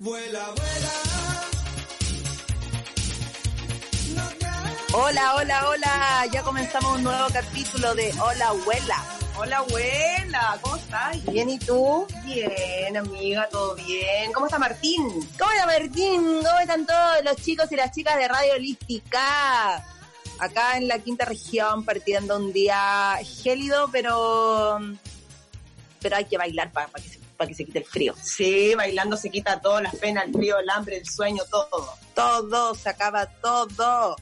Vuela, vuela. Hola, hola, hola. Ya comenzamos un nuevo capítulo de Hola, abuela. Hola, abuela. ¿Cómo estás? Bien, ¿y tú? Bien, amiga, todo bien. ¿Cómo está Martín? ¿Cómo está Martín? ¿Cómo están todos los chicos y las chicas de Radio Holística? Acá en la quinta región, partiendo un día gélido, pero pero hay que bailar para que, se, que se quite el frío. Sí, bailando se quita todo, las penas, el frío, el hambre, el sueño, todo. Todo, se acaba todo.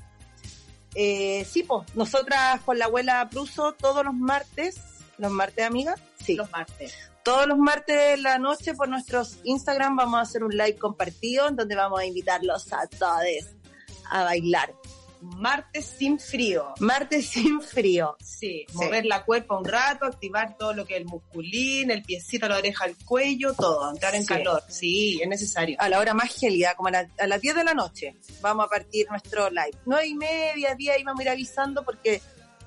Eh, sí, pues, nosotras con la abuela Pruso todos los martes, los martes, amiga, sí. Los martes. Todos los martes de la noche por nuestros Instagram vamos a hacer un live compartido en donde vamos a invitarlos a todos a bailar. Martes sin frío. Martes sin frío. Sí, mover la cuerpa un rato, activar todo lo que es el musculín, el piecito, la oreja, el cuello, todo, entrar en Sí. calor. Sí, es necesario. A la hora más gélida, como a, la- a las 10 de la noche, vamos a partir nuestro live. 9 y media, 10 íbamos a ir avisando porque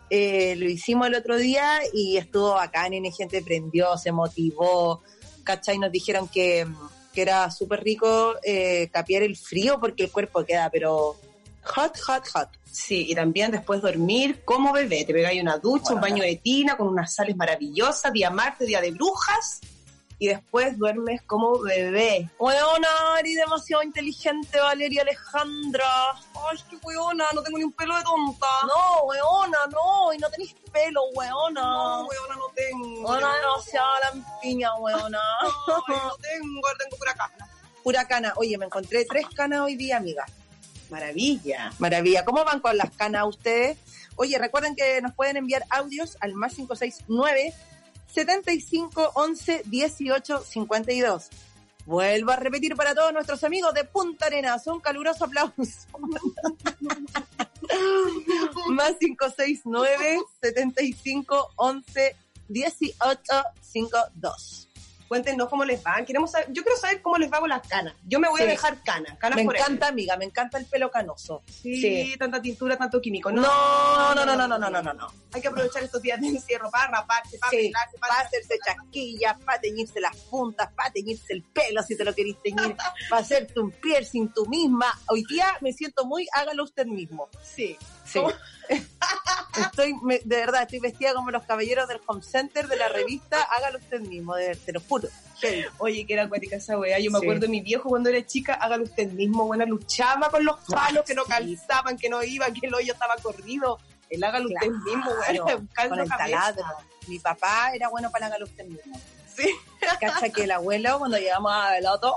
eh, lo hicimos el otro día y estuvo bacán, y gente prendió, se motivó, ¿cachai? Nos dijeron que, que era súper rico eh, capear el frío porque el cuerpo queda, pero hot, hot, hot. Sí, y también después dormir como bebé. Te pegáis una ducha, un Bueno. baño de tina con unas sales maravillosas, día martes, día de brujas, y después duermes como bebé. Weona, eres demasiado inteligente, Valeria Alejandra. Ay, qué weona, no tengo ni un pelo de tonta. No, weona, no, y no tenés pelo, weona. No, weona, no tengo. Weona, demasiado lampiña, weona. Ay, no tengo, tengo pura cana. Pura cana. Oye, me encontré tres canas hoy día, amiga. Maravilla. Maravilla. ¿Cómo van con las canas ustedes? Oye, recuerden que nos pueden enviar audios al más 569 75 11 18 52. Vuelvo a repetir para todos nuestros amigos de Punta Arenas. Un caluroso aplauso. más 569 75 11 18 52. Cuéntenos cómo les van. Queremos saber, yo quiero saber cómo les va con las canas. Yo me voy a dejar canas. canas Me por encanta, amiga, me encanta el pelo canoso. Sí, Sí. tanta tintura, tanto químico. No, no, no, no, no, no, no, no, no. Hay que aprovechar estos días de encierro para raparse, para Sí, arreglarse, para para hacerse chasquillas, para teñirse las puntas, para teñirse el pelo si te lo querés teñir, para hacerte un piercing tú misma. Hoy día me siento muy, hágalo usted mismo. Sí. Sí. Estoy, me- de verdad, estoy vestida como los caballeros del home center de la revista, hágalo usted mismo, de, te lo juro. Oye, que era acuática esa weá. Yo me Sí. acuerdo de mi viejo cuando era chica, hágalo usted mismo, buena, luchaba con los palos que no calzaban, que no iba, que el hoyo estaba corrido. El hágalo usted Claro, mismo, weá, con el taladro. Mi papá era bueno para el hágalo usted mismo. Sí. Cacha que el abuelo, cuando llegamos a Beloto,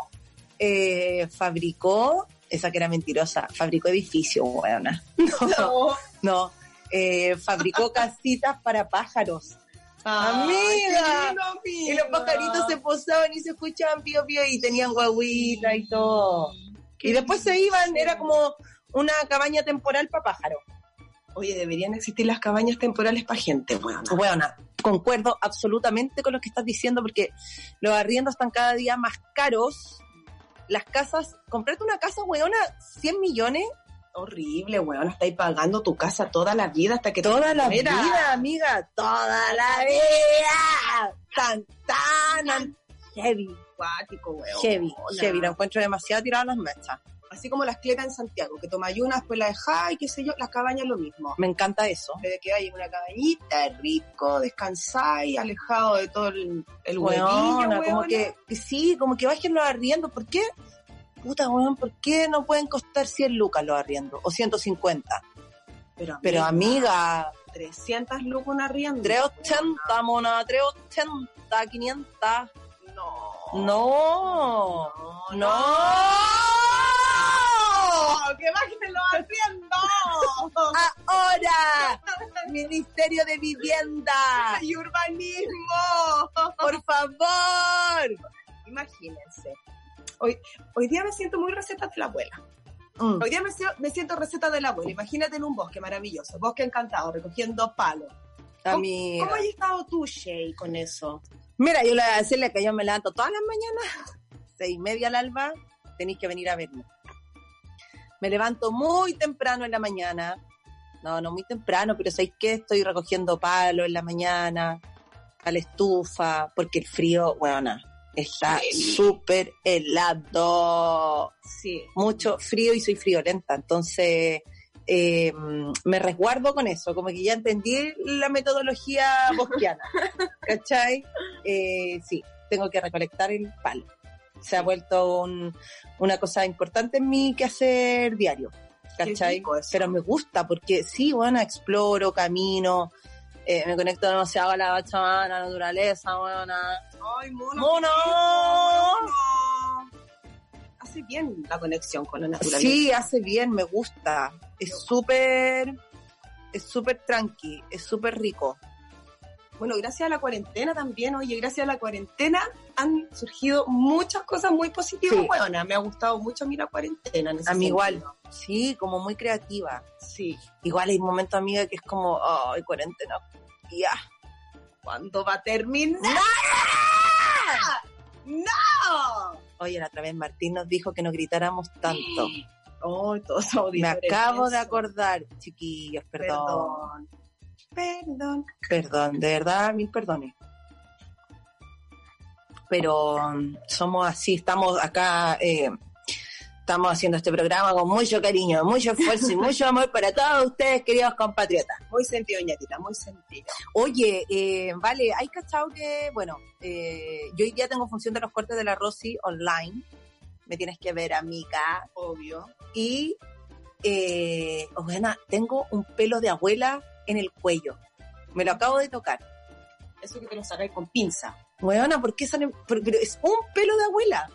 eh, fabricó, esa que era mentirosa, fabricó edificios, weona. No. No, eh, fabricó casitas para pájaros. Amiga. qué lindo, amiga. Y los pajaritos se posaban y se escuchaban pío pío y tenían guaguita y todo. Y después se iban, era como una cabaña temporal para pájaros. Oye, deberían existir las cabañas temporales para gente, weón. Bueno, concuerdo absolutamente con lo que estás diciendo porque los arriendos están cada día más caros. Las casas, comprarte una casa, weona, 100 millones Horrible, weón. Estáis pagando tu casa toda la vida hasta que te toda la mueras. vida, amiga, toda la vida. Tan, tan, tan heavy, Acuático, weón. heavy, Hola. heavy. Lo encuentro demasiado tirado a las mechas. Así como las cletas en Santiago, que tomáis una, después la dejáis, qué sé yo, las cabañas lo mismo. Me encanta eso. De que hay una cabañita, rico, descansáis, alejado de todo el, el como que, que sí, como que bajen los arriendos. ¿Por qué? Puta, weón, ¿por qué no pueden costar 100 lucas los arriendos? O 150. Pero, Pero amiga, amiga, 300 lucas un arriendo. 380, mona, 380, 500. No. No, no. ¡Que bajen los arriendos! Ahora, Ministerio de Vivienda, ¡Y urbanismo! por favor. imagínense. Hoy, hoy día me siento muy receta de la abuela. Mm. Hoy día me, siento receta de la abuela. Imagínate en un bosque maravilloso, bosque encantado, recogiendo palos. Amiga. ¿Cómo has estado tú, Shay, con eso? Mira, yo le voy a decirle que yo me levanto todas las mañanas, seis y media al alba, tenéis que venir a verme. Me levanto muy temprano en la mañana. No, no muy temprano, pero ¿sabéis qué? Estoy recogiendo palos en la mañana, a la estufa, porque el frío, bueno, está súper helado. Sí. Mucho frío y soy friolenta, entonces eh, me resguardo con eso, como que ya entendí la metodología bosquiana, ¿cachai? Eh, sí, tengo que recolectar el palo. Se ha vuelto un- una cosa importante en mi quehacer diario, ¿cachai? Pero me gusta porque sí, bueno, exploro, camino, eh, me conecto demasiado a la Pachamama, a la naturaleza, bueno, ¡Ay! ¡Mono! mono! Hace bien la conexión con la naturaleza. Sí, hace bien, me gusta. Es súper, es súper tranqui, es súper rico. Bueno, gracias a la cuarentena también, oye, gracias a la cuarentena han surgido muchas cosas muy positivas, Sí. buenas. Me ha gustado mucho a mí la cuarentena. En ese A mí igual, sí, como muy creativa. Sí. Igual hay momentos, amiga, que es como, ay, cuarentena, ya. ¿Cuándo va a terminar? ¡No! Oye, la otra vez Martín nos dijo que no gritáramos tanto. Oh, todos Me acabo de acordar, chiquillos, perdón. Perdón. Perdón. Perdón, de verdad, mil perdones. Pero mm, somos así, estamos acá, eh, estamos haciendo este programa con mucho cariño, mucho esfuerzo y mucho amor para todos ustedes, queridos compatriotas. Muy sentido, ñatita, muy sentido. Oye, eh, vale, hay cachado que, bueno, eh, yo hoy día tengo función de los cortes de la Rosy online. Me tienes que ver, amiga. Obvio. Y, buena, tengo un pelo de abuela en el cuello. Me lo acabo de tocar. Eso que te lo sacáis con pinza. Weona, ¿por qué sale? por- pero es un pelo de abuela.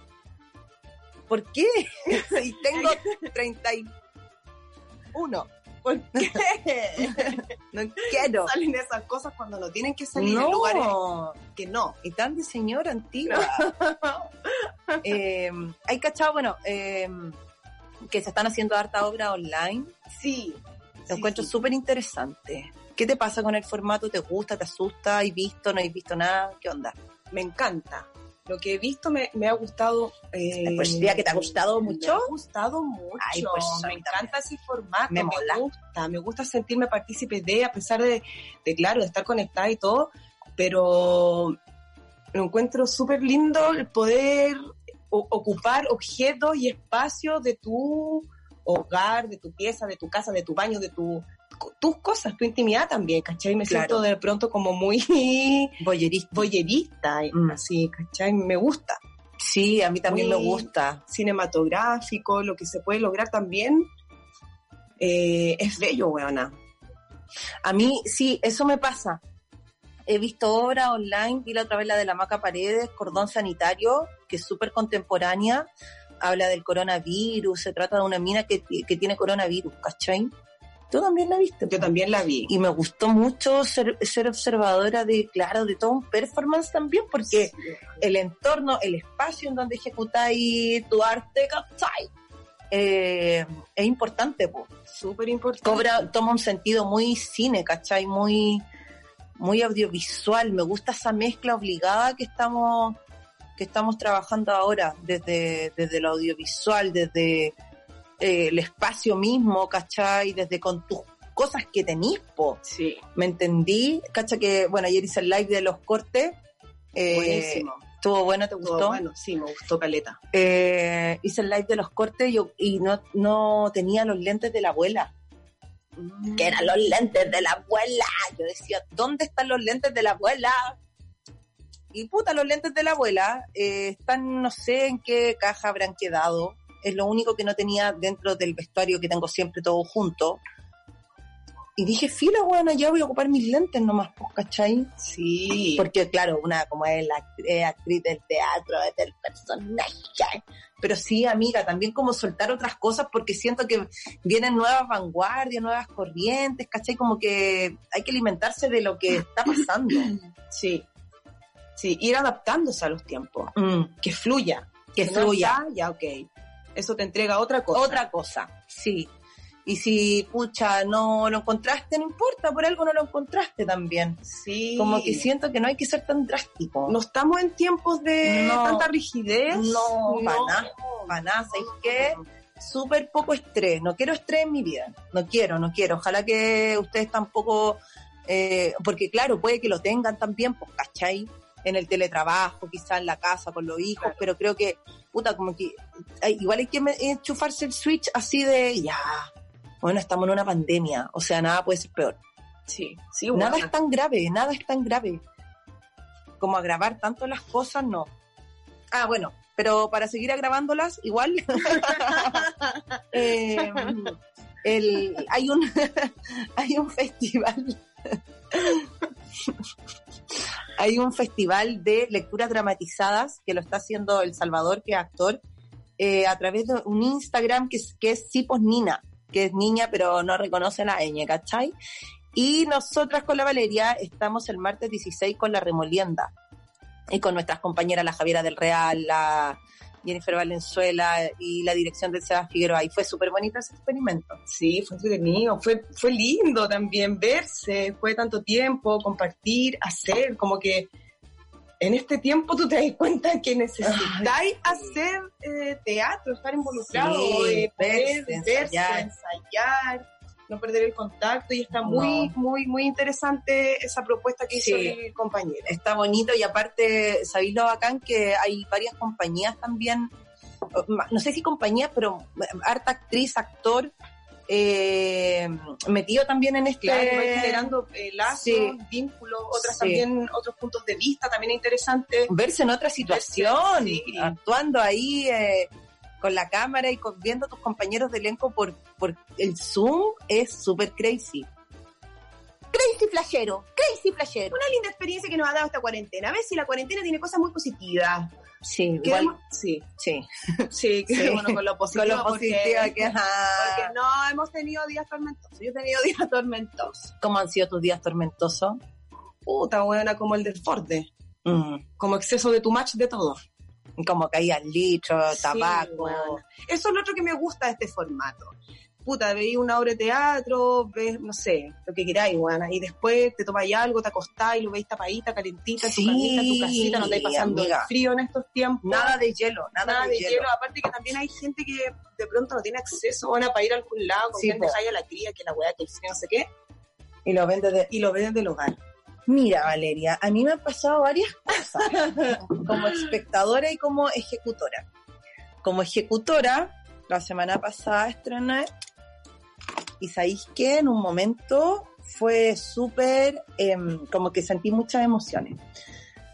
¿Por qué? y tengo 31. ¿Por qué? No quiero. Salen esas cosas cuando no tienen que salir en lugares No. que no. Y tan de señora antigua. eh, hay cachado, bueno, eh, que se están haciendo harta obra online. Sí. Lo encuentro súper interesante. ¿Qué te pasa con el formato? ¿Te gusta? ¿Te asusta? ¿Has visto? ¿No has visto nada? ¿Qué onda? Me encanta. Lo que he visto me, me ha gustado. eh, Pues, ya que te ha gustado mucho. Me ha gustado mucho. Ay, pues, me encanta ese formato. Me gusta. Me gusta sentirme partícipe de, a pesar de, de, claro, de estar conectada y todo. Pero lo encuentro súper lindo el poder ocupar objetos y espacios de tu hogar, de tu pieza, de tu casa, de tu baño, de tu tus cosas, tu intimidad también, ¿cachai? Me Claro. siento de pronto como muy Boyerista. boyerista, Mm. así, ¿cachai? Me gusta. Sí, a mí también Muy- me gusta. Cinematográfico, lo que se puede lograr también. eh, es bello, weona. A mí, sí, eso me pasa. He visto obras online, vi la otra vez la de la Maca Paredes, Cordón Sanitario, que es súper contemporánea, habla del coronavirus, se trata de una mina que, que tiene coronavirus, ¿cachai? Tú también la viste. Yo también la vi. Y me gustó mucho ser, ser observadora de, claro, de todo un performance también, porque el entorno, el espacio en donde ejecutáis tu arte, ¿cachai? Eh, es importante, pues Súper importante. cobra, toma un sentido muy cine, ¿cachai? Muy, muy audiovisual. Me gusta esa mezcla obligada que estamos, que estamos trabajando ahora, desde, desde lo audiovisual, desde eh, el espacio mismo, ¿cachai? Desde con tus cosas que tenís, po. Sí, ¿Me entendí? ¿Cachai? Que, bueno, ayer hice el live de los cortes. Eh, buenísimo. Estuvo bueno, ¿te gustó? bueno, sí, me gustó Caleta. Eh, hice el live de los cortes y, yo- y no, no tenía los lentes de la abuela. que eran los lentes de la abuela. Yo decía, ¿dónde están los lentes de la abuela? Y puta, los lentes de la abuela eh, están, no sé en qué caja habrán quedado. Es lo único que no tenía dentro del vestuario que tengo siempre todo junto. Y dije, fila, bueno, ya voy a ocupar mis lentes nomás, pues, ¿cachai? Sí. Porque, claro, una como es la es actriz del teatro, es del personaje. Pero sí, amiga, también como soltar otras cosas porque siento que vienen nuevas vanguardias, nuevas corrientes, ¿cachai? Como que hay que alimentarse de lo que está pasando. Sí. Sí, ir adaptándose a los tiempos. Mm, Que fluya. que no fluya. ya, ok. Eso te entrega otra cosa. Otra cosa, sí. Y si, pucha, no lo encontraste, no importa, por algo no lo encontraste también. Sí. Como que siento que no hay que ser tan drástico. No estamos en tiempos de No. tanta rigidez. No, para nada, para nada. ¿Sabes qué? Súper poco estrés. No quiero estrés en mi vida. No quiero, no quiero. Ojalá que ustedes tampoco, eh, porque claro, puede que lo tengan también, pues, ¿cachai? En el teletrabajo, quizás en la casa con los hijos, Claro. pero creo que, puta, como que hay- igual hay que enchufarse el switch así de, ya, bueno, estamos en una pandemia, o sea, nada puede ser peor. Sí, sí, Nada es tan grave, nada es tan grave. Como agravar tanto las cosas, no. Ah, bueno, pero para seguir agravándolas, igual. eh, el, hay un hay un festival. hay un festival de lecturas dramatizadas que lo está haciendo El Salvador, que es actor, eh, a través de un Instagram que es, que es Nina, que es niña pero no reconoce la ñ, ¿cachai? Y nosotras con la Valeria estamos el martes 16 con la Remolienda y con nuestras compañeras, la Javiera del Real, la Jennifer Valenzuela y la dirección de Sebas Figueroa. Y fue súper bonito ese experimento. Sí, fue entretenido, fue, fue lindo también verse, fue tanto tiempo, compartir, hacer, como que en este tiempo tú te das cuenta que necesitáis hacer eh, teatro, estar involucrado, Sí, eh, poder verse, verse, ensayar. ensayar. No perder el contacto y está muy, No. muy, muy interesante esa propuesta que hizo Sí. el compañero. está bonito y aparte, ¿sabéis lo bacán? Que hay varias compañías también, no sé si compañías, pero harta actriz, actor, eh, metido también en este... Claro, generando eh, lazos, Sí. vínculos, otras Sí. también, otros puntos de vista también interesantes. verse en otra situación, sí. actuando ahí eh, con la cámara y con- viendo a tus compañeros de elenco por, por el Zoom es súper crazy. Crazy flashero, crazy flashero. Una linda experiencia que nos ha dado esta cuarentena. A ver si la cuarentena tiene cosas muy positivas. Sí, igual, sí, sí. sí, quedémonos con lo positivo. Con lo porque- positivo que ajá. Porque no hemos tenido días tormentosos. Yo he tenido días tormentosos. ¿Cómo han sido tus días tormentosos? Puta buena como el del Forde. Mm, Como exceso de tu match de todo. Como caía litro, Sí, tabaco. weona. Eso es lo otro que me gusta de este formato. Puta, veis una obra de teatro, ves, no sé, lo que queráis, weona, y después te tomáis algo, te acostáis, lo veis tapadita, calentita, en tu Sí, camita, tu casita, no estáis pasando amiga. frío en estos tiempos. Nada de hielo, nada, Nada de, de hielo. hielo. Aparte que también hay gente que de pronto no tiene acceso, bueno, para ir a algún lado, con Sí, quien dejáis a la cría, que la weá, que el frío, no sé qué, Y lo vendes de... y lo ves desde el hogar. Mira, Valeria, a mí me han pasado varias cosas, como espectadora y como ejecutora. Como ejecutora, la semana pasada estrené, y sabéis que en un momento fue súper, em, como que sentí muchas emociones.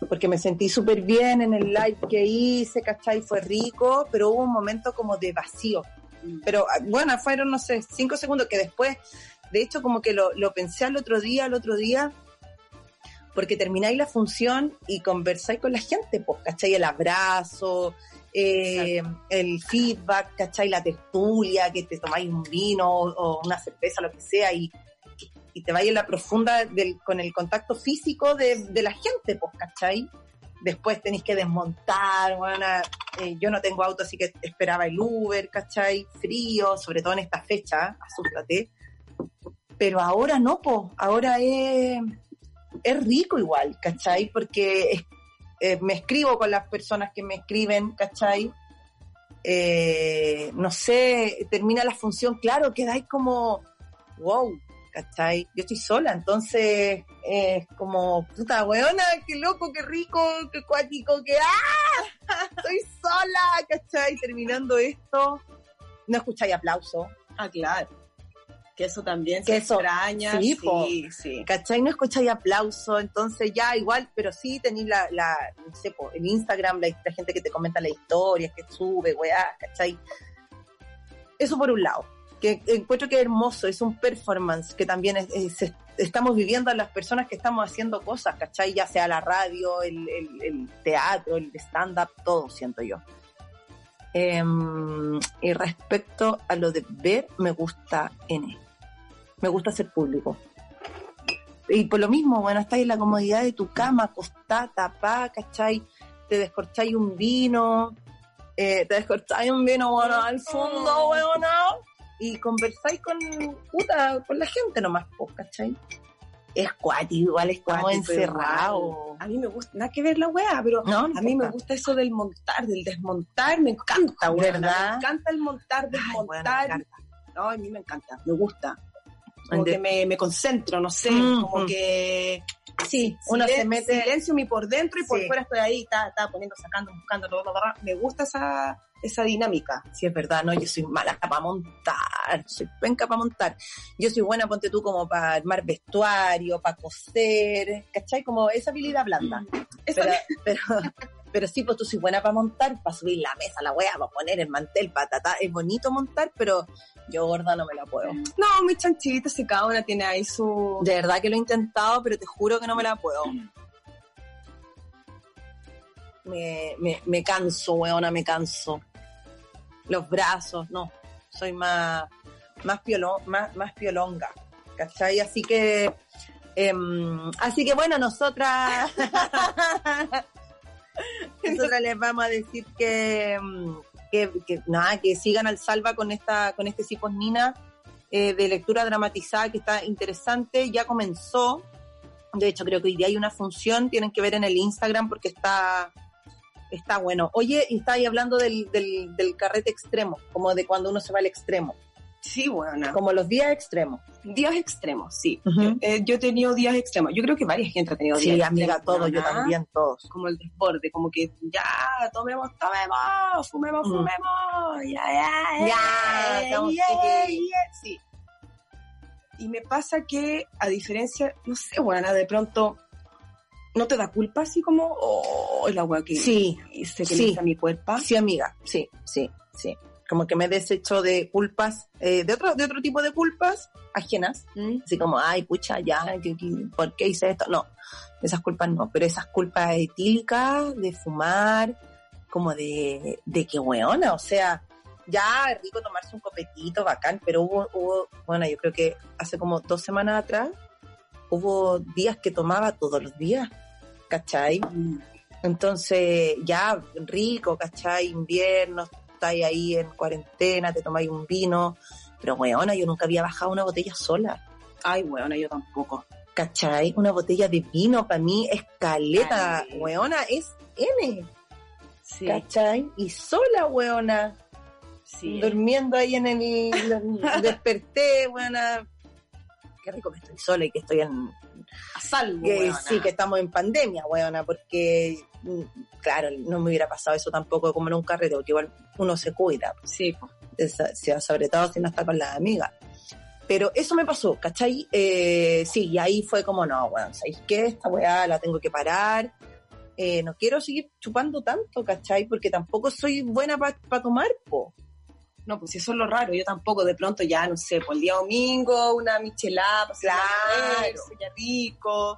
Porque me sentí súper bien en el live que hice, ¿cachai? Fue rico, pero hubo un momento como de vacío. Pero ah, bueno, fueron, no sé, cinco segundos que después, de hecho, como que lo, lo pensé al otro día, al otro día, porque termináis la función y conversáis con la gente, pues, ¿cachai? El abrazo, eh, el feedback, ¿cachai? La tertulia, que te tomáis un vino o, una cerveza, lo que sea, y, y te vais en la profunda del, con el contacto físico de, de la gente, pues, ¿cachai? Después tenéis que desmontar, bueno, eh, yo no tengo auto, así que esperaba el Uber, ¿cachai? Frío, sobre todo en esta fecha, asústate. Pero ahora no, pues, ahora es es rico igual, ¿cachai? Porque eh, me escribo con las personas que me escriben, ¿cachai? Eh, no sé, termina la función, claro, quedáis como, wow, ¿cachai? Yo estoy sola, entonces es como, puta weona, qué loco, qué rico, qué cuático, qué ¡ah! Estoy sola, ¿cachai? Terminando esto, no escucháis aplauso, Ah, claro. Que eso también Que se eso- extraña. sí, sí, sí. ¿cachai? No escucháis aplauso, entonces ya igual, pero sí tenéis la, la, no sé, po, el Instagram, la, la gente que te comenta las historias, que sube, weá, ¿cachai? Eso por un lado, que encuentro que es hermoso, es un performance que también es- es- es- estamos viviendo a las personas que estamos haciendo cosas, ¿cachai? Ya sea la radio, el, el- el teatro, el stand-up, todo, siento yo. Em, y respecto a lo de ver, me gusta N. Me gusta ser público. y por lo mismo, bueno, estás en la comodidad de tu cama, acostada, tapada, ¿cachai? Te descorcháis un vino, eh, te descorcháis un vino, bueno, al fondo, bueno, y conversáis con, puta, con la gente nomás, pues, ¿cachai? Es cuático, igual estamos encerrados. A mí me gusta, nada que ver la weá, pero No, a mí me gusta eso del montar, del desmontar, me encanta, weá. ¿Verdad? Me encanta el montar, Ay, desmontar. no, a mí me encanta, me gusta. Como que me, me concentro, no sé, Mm, como mm. que Sí, uno se mete... silencio mi por dentro y por Sí. fuera estoy ahí, está, está poniendo, sacando, buscando, bla. me gusta esa, esa dinámica. Sí, es verdad, no, yo soy mala para montar, soy penca para montar. Yo soy buena, ponte tú, como para armar vestuario, para coser, ¿cachai? Como esa habilidad blanda. Pero, pero, pero sí, pues tú soy buena para montar, para subir la mesa, la wea, para poner el mantel, para tratar. Es bonito montar, pero yo gorda no me la puedo. No, mi chanchita, si cada una tiene ahí su... De verdad que lo he intentado, pero te juro que no me la puedo. Me, me, me canso, weona, me canso. Los brazos, no. Soy más, más, piolo- más, más piolonga. ¿Cachai? Así que, em, así que bueno, nosotras, nosotras les vamos a decir que, em, que, que nada, que sigan al salva con esta, con este Cipos Nina eh, de lectura dramatizada que está interesante, ya comenzó. De hecho, creo que hoy día hay una función, tienen que ver en el Instagram porque está, está bueno. Oye, y está ahí hablando del, del, del carrete extremo, como de cuando uno se va al extremo, Sí, bueno. como los días extremos. Días extremos, sí. Eh, yo he tenido días extremos. Yo creo que varias gente ha tenido Sí, días amiga, extremos, todos, yo ¿no? también, todos. Como el desborde, como que ya, tomemos, tomemos, fumemos, Mm. fumemos, ya, ya, Ya, yeah, sí. Y me pasa que, a diferencia, no sé, bueno, de pronto, ¿no te da culpa así como, oh, la weá que Sí, hice que sí. a mi cuerpo? sí, amiga, sí, sí, sí. Como que me desecho de culpas, eh, de otro, de otro tipo de culpas ajenas, ¿Mm? así como, ay, pucha, ya, ¿por qué hice esto? No, esas culpas no, pero esas culpas etílicas de fumar, como de, de que weona, o sea, ya es rico tomarse un copetito, bacán, pero hubo, hubo, bueno, yo creo que hace como dos semanas atrás, hubo días que tomaba todos los días, ¿cachai? Mm. Entonces, ya rico, ¿cachai? Invierno, estáis ahí en cuarentena, te tomáis un vino, pero weona, yo nunca había bajado una botella sola. Ay, bueno, yo tampoco. ¿Cachai? Una botella de vino para mí es caleta, Caleta. weona, es N, Sí, ¿cachai? Y sola, weona, sí. durmiendo ahí en el... desperté, weona. Qué rico que estoy sola y que estoy en... A salvo, weona. sí, que estamos en pandemia, weona, porque, claro, no me hubiera pasado eso tampoco como en un carrete, porque igual uno se cuida, Sí, pues. si- sobre todo si no está con las amigas. Pero eso me pasó, ¿cachai? Eh, sí, y ahí fue como, no, weón, ¿sabéis qué? Esta weá la tengo que parar. Eh, no quiero seguir chupando tanto, ¿cachai? Porque tampoco soy buena para tomar, po. No, pues eso es lo raro. Yo tampoco, de pronto ya, no sé, por el día domingo, una michelada, Claro. ya rico,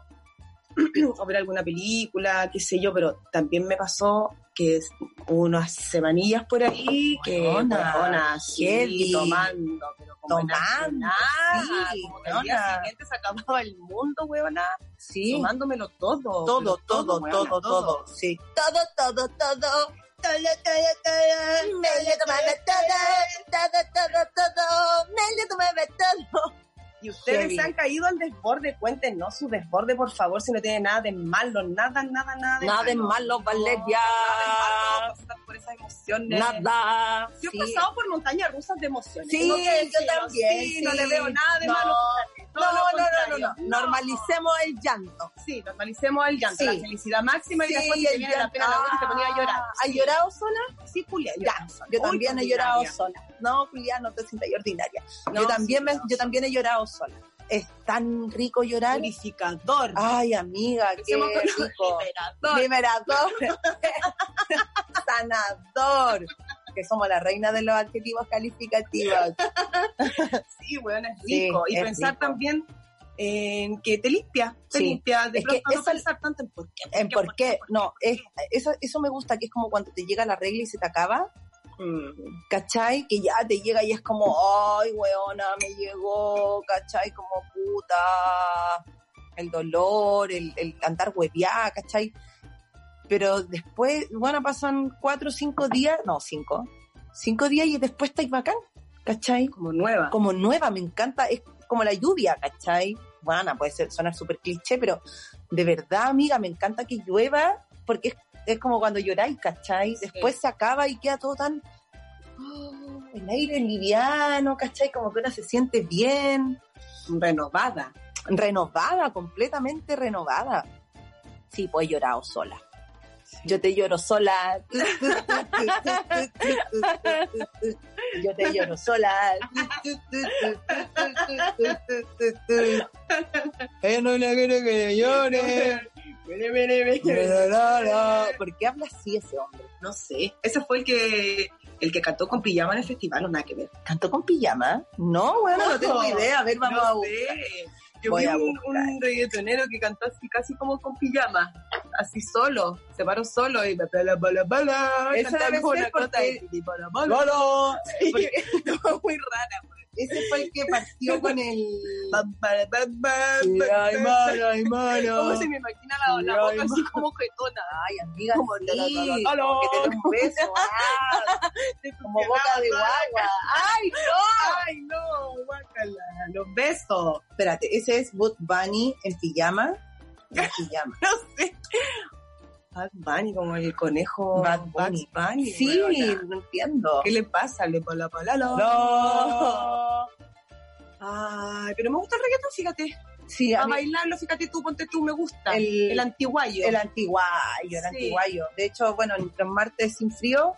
o ver alguna película, qué sé yo, pero también me pasó que unas semanillas por ahí que, weona, sí, tomando, pero como Tomando, nada, sí, como que al día siguiente se acababa el mundo, weona, Sí, tomándomelo todo. todo, todo, weona, todo, todo, sí. Todo, todo, todo. Todo, todo, todo. Me le tomaba todo. Todo, todo, todo. Me le tomaba todo. Y ustedes se han caído al desborde, cuéntenos su desborde, por favor, si no tiene nada de malo, nada, nada, nada de Nada de malo. Valeria. Nada de malo, pasar por esas emociones. Nada. Yo Sí. he pasado por montañas rusas de emociones. Sí, yo también, sí, no le veo nada de No, malo. No, Todo no, no, no, contrario. no. Normalicemos el llanto. Sí, normalicemos el llanto, Sí. la felicidad máxima y Sí, después si te el viene la llanto. pena la boca y te ponía a llorar. Ah, ¿Has llorado sola? Sí, Julia, Ya, yo también he llorado sola. No, Julián, no te sientas ordinaria. No, yo también me, no, yo también he llorado sola. Es tan rico llorar. Purificador. Ay, amiga, qué rico. liberador. Liberador. Sanador. Que somos la reina de los adjetivos calificativos. Sí, bueno, es Sí, rico. y es pensar rico. también en que te limpia, te Sí. limpia. De Es que no pensar tanto en por qué. ¿En por qué? No, es, eso, eso me gusta, que es como cuando te llega la regla y se te acaba. Mm. ¿Cachai? Que ya te llega y es como, ay, weona, me llegó, ¿cachai? Como puta. el dolor, el, el andar hueviada, ¿cachai? Pero después, bueno, pasan cuatro o cinco días, no, cinco, cinco días y después estáis bacán, ¿cachai? Como nueva. Como nueva, me encanta, es como la lluvia, ¿cachai? Bueno, puede ser, sonar súper cliché, pero de verdad, amiga, me encanta que llueva porque es, es como cuando lloráis, ¿cachai? Después se acaba y queda todo tan... oh, el aire liviano, ¿cachai? Como que uno se siente bien, Renovada. renovada, completamente renovada. Sí, pues he llorado sola. Yo te lloro sola. Yo te lloro sola. Ella no le quiere que llore. ¿Por qué habla así ese hombre? No sé. Ese fue el que el que cantó con pijama en el festival, o nada que ver. ¿Cantó con pijama? No, bueno, no tengo idea. A ver, vamos No a buscar. sé. Yo Voy vi un, un reggaetonero que cantó así casi como con pijama, así solo, se paró solo y bala bala bala. Cantaba con una porque- de bala, bala. Lolo. Porque muy rara. Ese fue el que partió con el... Ay, mano, ay, mano. ¿Cómo se me imagina la, boca así como jetona? Ay, amiga, Como sí, que te dé un beso, ah, como boca de guagua. ¡Ay, no! ¡Ay, no! Guácala. Los besos. Espérate, ese es Bud Bunny en pijama. En pijama. No sé. Bad Bunny, como el conejo. Bad Bunny. Bunny, Sí, no entiendo. ¿Qué le pasa? Le pala pala la. No. Ay, pero me gusta el reggaetón, fíjate. Sí, A a mí- bailarlo, fíjate tú, ponte tú, me gusta. El- El, antiguayo. el antiguayo, el Sí. antiguayo. De hecho, bueno, los martes sin frío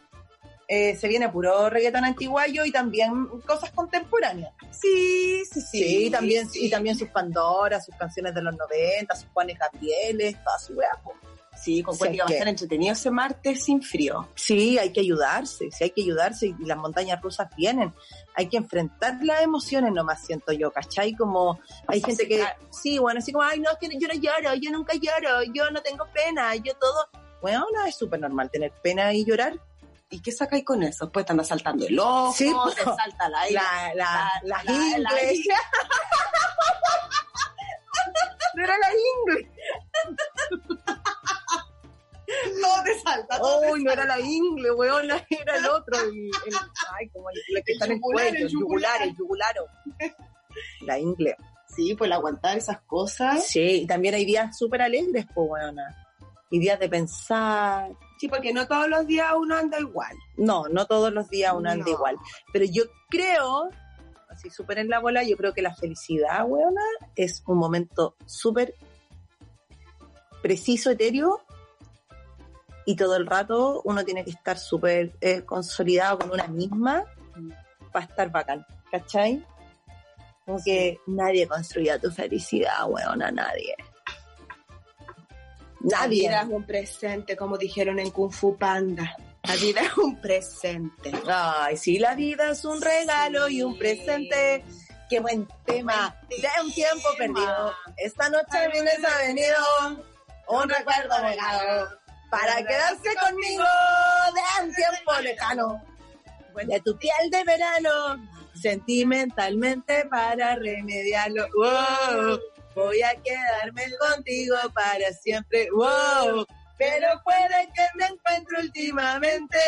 eh, se viene puro reggaetón antiguayo y también cosas contemporáneas. Sí, sí, sí. Sí, también, sí. y también sus Pandora, sus canciones de los 90, sus Juanes Gabrieles, toda su po. Sí, con que va a estar entretenido ese martes sin frío. Sí, hay que ayudarse, sí hay que ayudarse y las montañas rusas vienen. Hay que enfrentar las emociones nomás, siento yo, ¿cachai? Como hay gente que, claro. sí, bueno, así como, ay, no, es que yo no lloro, yo nunca lloro, yo no tengo pena, yo todo. Bueno, no, es súper normal tener pena y llorar. ¿Y qué sacáis con eso? Después te anda saltando el ojo, Sí, te salta la La, la, la, la-. No era la ingle. Todo te salta, todo te Uy, no era la ingle, weón, era el otro. El, el- ay, como el, el que está en el cuello, el yugular, el yugularo. La ingle. Sí, pues aguantar esas cosas. Sí, y también hay días súper alegres, pues, weona. Y días de pensar. Sí, porque no todos los días uno anda igual. No, no todos los días uno anda igual. Pero yo creo, así súper en la bola, yo creo que la felicidad, weona, es un momento súper preciso, etéreo. Y todo el rato uno tiene que estar súper eh, consolidado con una misma para estar bacán, ¿cachai? Como que nadie construía tu felicidad, weona, nadie. Nadie. es un presente, como dijeron en Kung Fu Panda. La vida es un presente. Ay, sí, la vida es un regalo y un presente. Qué buen tema. Buen De un tiempo tema. perdido. Esta noche vienes ha venido un recuerdo regalo para quedarse conmigo de un tiempo lejano. De tu piel de verano, sentimentalmente para remediarlo. Wow, voy a quedarme contigo para siempre. Wow, pero puede que me encuentre últimamente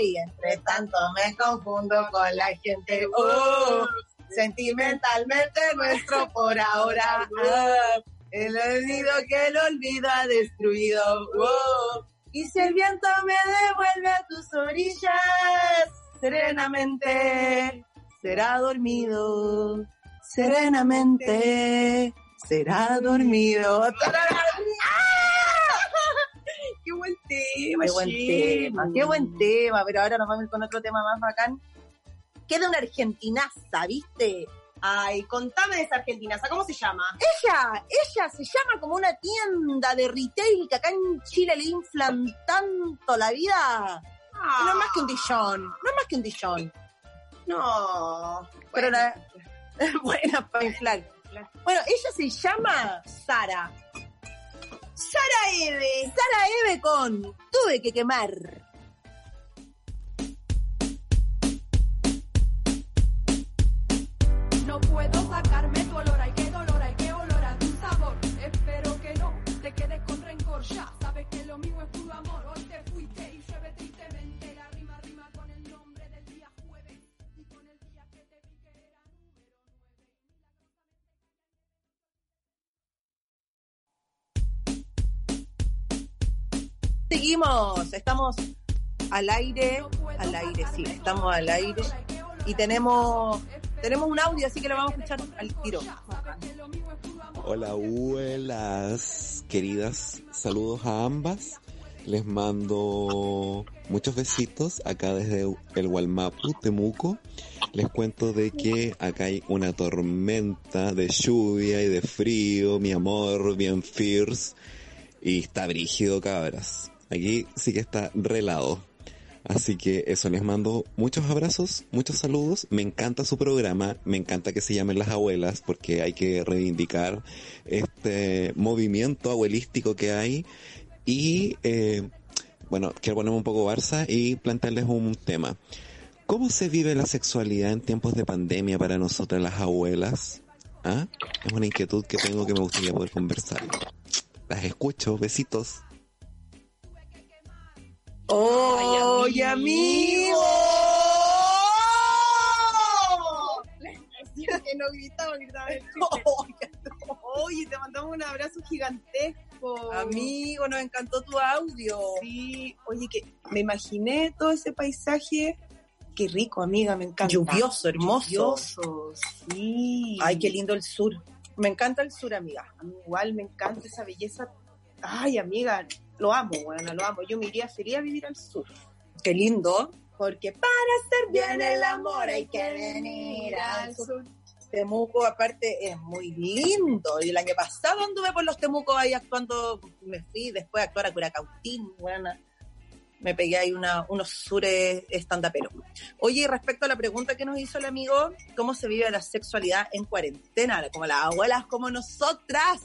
y entre tanto me confundo con la gente. Oh, sentimentalmente nuestro por ahora. Ah, el olvido que el olvido ha destruido. Oh, y si el viento me devuelve a tus orillas, serenamente será dormido. Serenamente será dormido. Qué buen tema, Qué buen tema, qué buen tema, pero ahora nos vamos a ir con otro tema más bacán. Queda una argentinaza, ¿viste? Ay, contame de esa argentina, ¿cómo se llama? Ella, ella se llama como una tienda de retail que acá en Chile le inflan tanto la vida. Ah, No es más que un dillón, no es más que un dillón. No. Pero la... buena para inflar. Bueno, ella se llama Sara. Sara Eve. Sara Eve con Tuve que quemar. No puedo sacarme tu olor, hay que dolor, hay que olor a tu sabor. Espero que no te quedes con rencor, ya sabes que lo mío es tu amor. Seguimos, estamos al aire, al aire, sí, estamos al aire y tenemos tenemos un audio, así que lo vamos a escuchar al tiro. Hola, abuelas queridas, saludos a ambas. Les mando muchos besitos acá desde el Walmapu, Temuco. Les cuento de que acá hay una tormenta de lluvia y de frío, mi amor, bien fierce. Y está brígido, cabras. Aquí sí que está relado. Así que eso, les mando muchos abrazos, muchos saludos. Me encanta su programa, me encanta que se llamen las abuelas porque hay que reivindicar este movimiento abuelístico que hay. Y eh, bueno, quiero ponerme un poco Barça y plantearles un tema. ¿Cómo se vive la sexualidad en tiempos de pandemia para nosotras las abuelas? ¿Ah? Es una inquietud que tengo que me gustaría poder conversar. Las escucho, besitos. ¡Oh, amigo! que no gritaba, gritaba el Oye, te mandamos un abrazo gigantesco. Amigo, nos encantó tu audio. Sí, oye, que me imaginé todo ese paisaje. Qué rico, amiga, me encanta. Lluvioso, hermoso. Lluvioso, sí. Ay, qué lindo el sur. Me encanta el sur, amiga. A mí igual me encanta esa belleza. Ay, amiga, lo amo, bueno, lo amo. Yo me iría, sería vivir al sur. Qué lindo. Porque para hacer bien el amor hay que venir al sur. Temuco, aparte, es muy lindo. Y el año pasado anduve por los Temucos ahí actuando, me fui después a actuar a Curacautín, bueno, me pegué ahí una, unos sures estandaperos. Oye, respecto a la pregunta que nos hizo el amigo, ¿cómo se vive la sexualidad en cuarentena? Como las abuelas, como nosotras.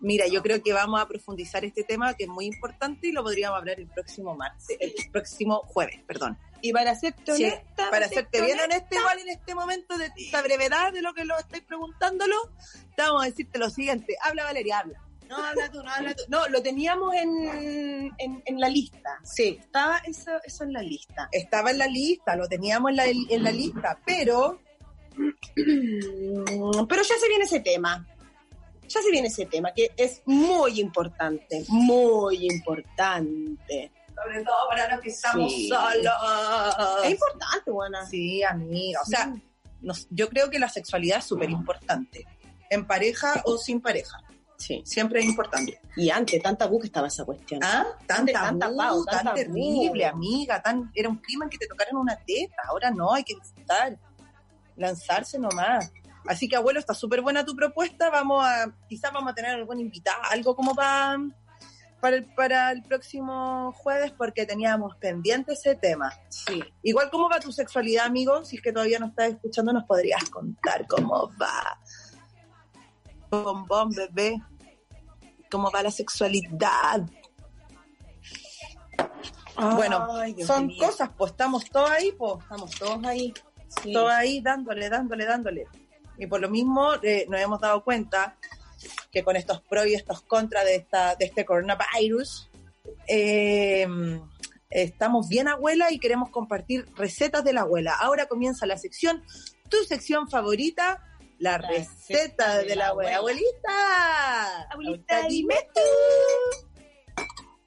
Mira, yo creo que vamos a profundizar este tema que es muy importante y lo podríamos hablar el próximo martes, el próximo jueves, perdón. Y para hacerte Sí, honesta, para hacerte bien honesta, igual en este momento de esta brevedad de lo que lo estáis preguntándolo, te vamos a decirte lo siguiente. Habla Valeria, habla. No, habla tú, no, habla tú. No, lo teníamos en, en, en la lista. Sí, Estaba eso, eso en la lista. estaba en la lista, lo teníamos en la, en la lista, pero Pero ya se viene ese tema. Ya se viene ese tema, que es muy importante, muy importante. sobre todo para los que estamos Sí. solos. Es importante, buena. Sí, amiga, o sea, nos- yo creo que la sexualidad es súper importante, en pareja o sin pareja, Sí. siempre es importante. Y antes, tan tabú que estaba esa cuestión. ¿Ah? Tan tabú, tapado, tan tan tabú. terrible, amiga, tan, era un crimen que te tocaran una teta, ahora no, hay que disfrutar, lanzarse nomás. Así que, abuelo, está súper buena tu propuesta, vamos a, quizás vamos a tener algún invitado, algo como para, para, el, para el próximo jueves, porque teníamos pendiente ese tema. Sí. Igual, ¿cómo va tu sexualidad, amigo? Si es que todavía no estás escuchando, nos podrías contar cómo va. Bombón, bebé. ¿Cómo va la sexualidad? bueno, Dios son mío. cosas, pues estamos todos ahí, pues. Estamos todos ahí. Sí. Todos ahí dándole, dándole, dándole. Y por lo mismo eh, nos hemos dado cuenta que con estos pros y estos contras de, esta, de este coronavirus, eh, estamos bien abuela y queremos compartir recetas de la abuela. Ahora comienza la sección, tu sección favorita, la, La receta, receta de, de la la abuela. Abuelita, Abuelita, dime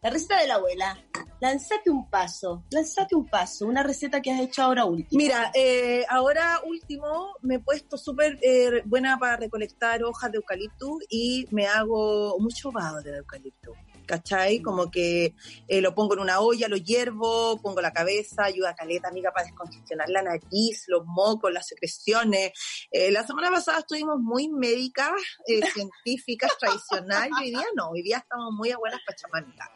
La receta de la abuela. Lánzate un paso. Lánzate un paso. Una receta que has hecho ahora último. Mira, eh, ahora último me he puesto súper eh, buena para recolectar hojas de eucalipto y me hago mucho vaho de eucalipto. ¿Cachai? Como que eh, lo pongo en una olla, lo hiervo, pongo la cabeza, ayuda a caleta, amiga, para descongestionar la nariz, los mocos, las secreciones. Eh, la semana pasada estuvimos muy médicas, eh, científicas, tradicional, y hoy día no, hoy día estamos muy abuelas pachamánicas.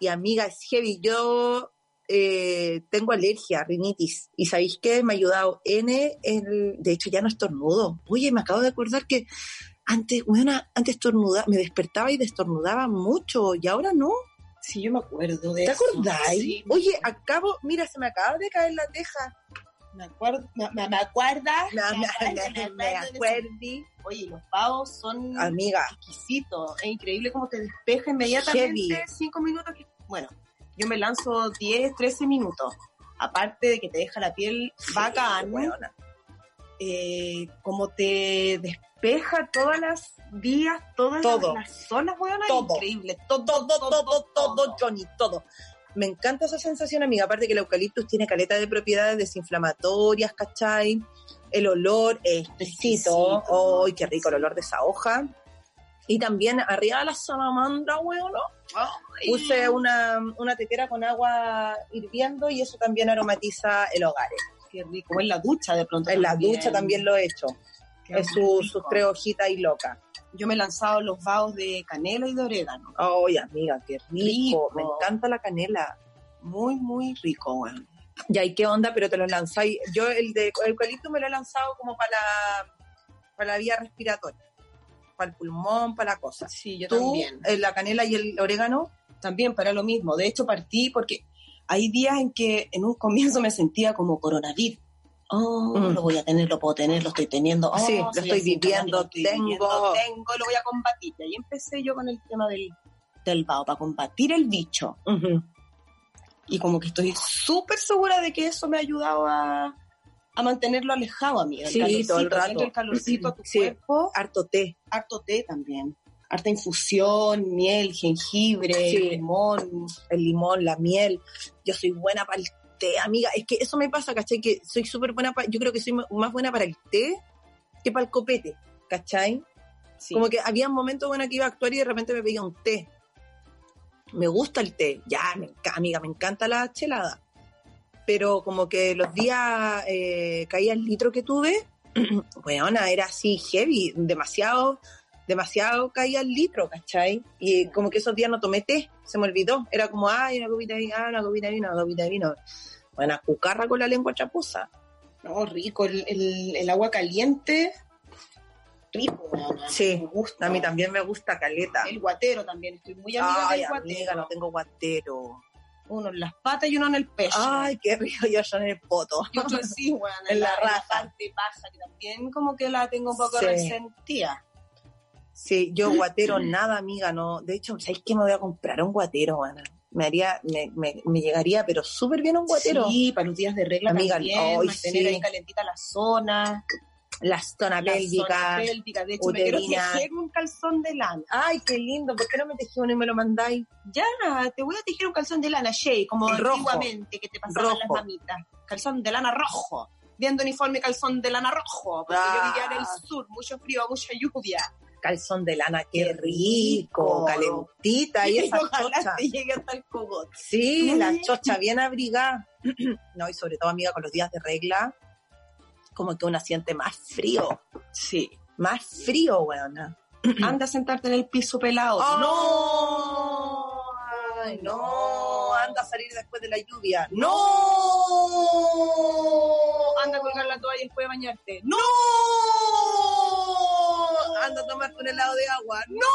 Y amiga, es heavy. Yo eh, tengo alergia, rinitis. ¿Y sabéis qué? Me ha ayudado N. El, de hecho, ya no estornudo. Oye, me acabo de acordar que antes, una, antes estornuda, me despertaba y destornudaba mucho y ahora no. Sí, yo me acuerdo de ¿Te eso. acordáis? Sí, Oye, acabo, mira, se me acaba de caer la teja. Me acuerdo, me, me, me acuerda, Me- acuerdo, me- acuerdo Oye, los pavos son Amiga, exquisitos. Es increíble cómo te despeja inmediatamente Heavy. cinco minutos. Bueno, yo me lanzo 10, 13 minutos. Aparte de que te deja la piel bacán, weona. eh, como te despeja todas las vías, todas Todo. las, las zonas, weona, Todo. increíble. Todo, todo, todo, todo, Johnny, todo. Me encanta esa sensación, amiga. Aparte que el eucaliptus tiene caleta de propiedades desinflamatorias, ¿cachai? El olor es exquisito. ¡Ay, qué rico el olor de esa hoja! Y también arriba de la salamandra, weón, ¿no? Puse una, una tetera con agua hirviendo y eso también aromatiza el hogar. Qué rico. O en la ducha de pronto. En la ducha también lo he hecho. Qué Es su- sus tres hojitas y loca. Yo me he lanzado los vaos de canela y de orégano. ¡Ay, amiga, qué rico! Rico. Me encanta la canela. Muy, muy rico, weón. Ya, ¿y qué onda? Pero te lo lanzáis. Yo el de eucalipto me lo he lanzado como para la, para la vía respiratoria. Para el pulmón, para la cosa. Sí, yo Tú, también. eh, la canela y el orégano, También para lo mismo. De hecho, partí porque hay días en que en un comienzo me sentía como coronavirus. Oh, Mm. lo voy a tener, lo puedo tener, lo estoy teniendo. Oh, Sí, lo estoy viviendo, lo estoy tengo. viviendo, tengo, lo voy a combatir. Y ahí empecé yo con el tema del, del vaho, para combatir el bicho. Y como que estoy súper segura de que eso me ha ayudado a, a mantenerlo alejado a mí. Sí, todo el rato. El calorcito a tu Sí. cuerpo. harto té. Harto té también. Harta infusión, miel, jengibre, Sí. limón. el limón, la miel. Yo soy buena para el té, amiga. Es que eso me pasa, ¿cachai? Que soy súper buena para... Yo creo que soy más buena para el té que para el copete, ¿cachai? Sí. Como que había un momento bueno que iba a actuar y de repente me pedía un té. Me gusta el té, ya, me amiga, me encanta la chelada. Pero como que los días eh, caía el litro que tuve, bueno, era así heavy, demasiado, demasiado caía el litro, ¿cachai? Y como que esos días no tomé té, se me olvidó. Era como, ay, una copita de vino, una copita de vino, una copita de vino. Bueno, cucarra con la lengua chapuza. No, rico. El, el- el agua caliente, rico. weona. Sí, me gusta. A mí también me gusta caleta. El guatero también. Estoy muy amiga Ay, del amiga, guatero. no tengo guatero. Uno en las patas y uno en el pecho. Ay, qué rico yo en el poto. y otro sí, weón. En la raja. parte baja, que también como que la tengo un poco Sí. resentida. Sí, yo guatero nada, amiga, no. De hecho, ¿sabes qué? Me voy a comprar un guatero, Ana. Me haría, me, me, me llegaría, pero súper bien un guatero. Sí, para los días de regla Amiga, también, ay, mantener sí. ahí calentita la zona, La zona la pélvica. zona pélvica. De hecho, me quiero uterina. tejer un calzón de lana. Ay, qué lindo. ¿Por qué no me tejí uno y me lo mandáis? Ya, te voy a tejer un calzón de lana, Shay, como Rojo. antiguamente que te pasaban Rojo. las mamitas. Calzón de lana rojo. Viendo uniforme calzón de lana rojo, porque Ah. yo vivía en el sur, mucho frío, mucha lluvia. Calzón de lana, qué rico. Calentita y esa chocha. te llegue hasta el cogote. Sí, la chocha bien abrigada. No, y sobre todo, amiga, con los días de regla, como que una siente más frío. Sí. Más frío, weona. Anda a sentarte en el piso pelado. ¡No! ¡Ay, no! Anda a salir después de la lluvia. ¡No! Anda a colgar la toalla después de bañarte. ¡No! Anda a tomarte un helado de agua. ¡No!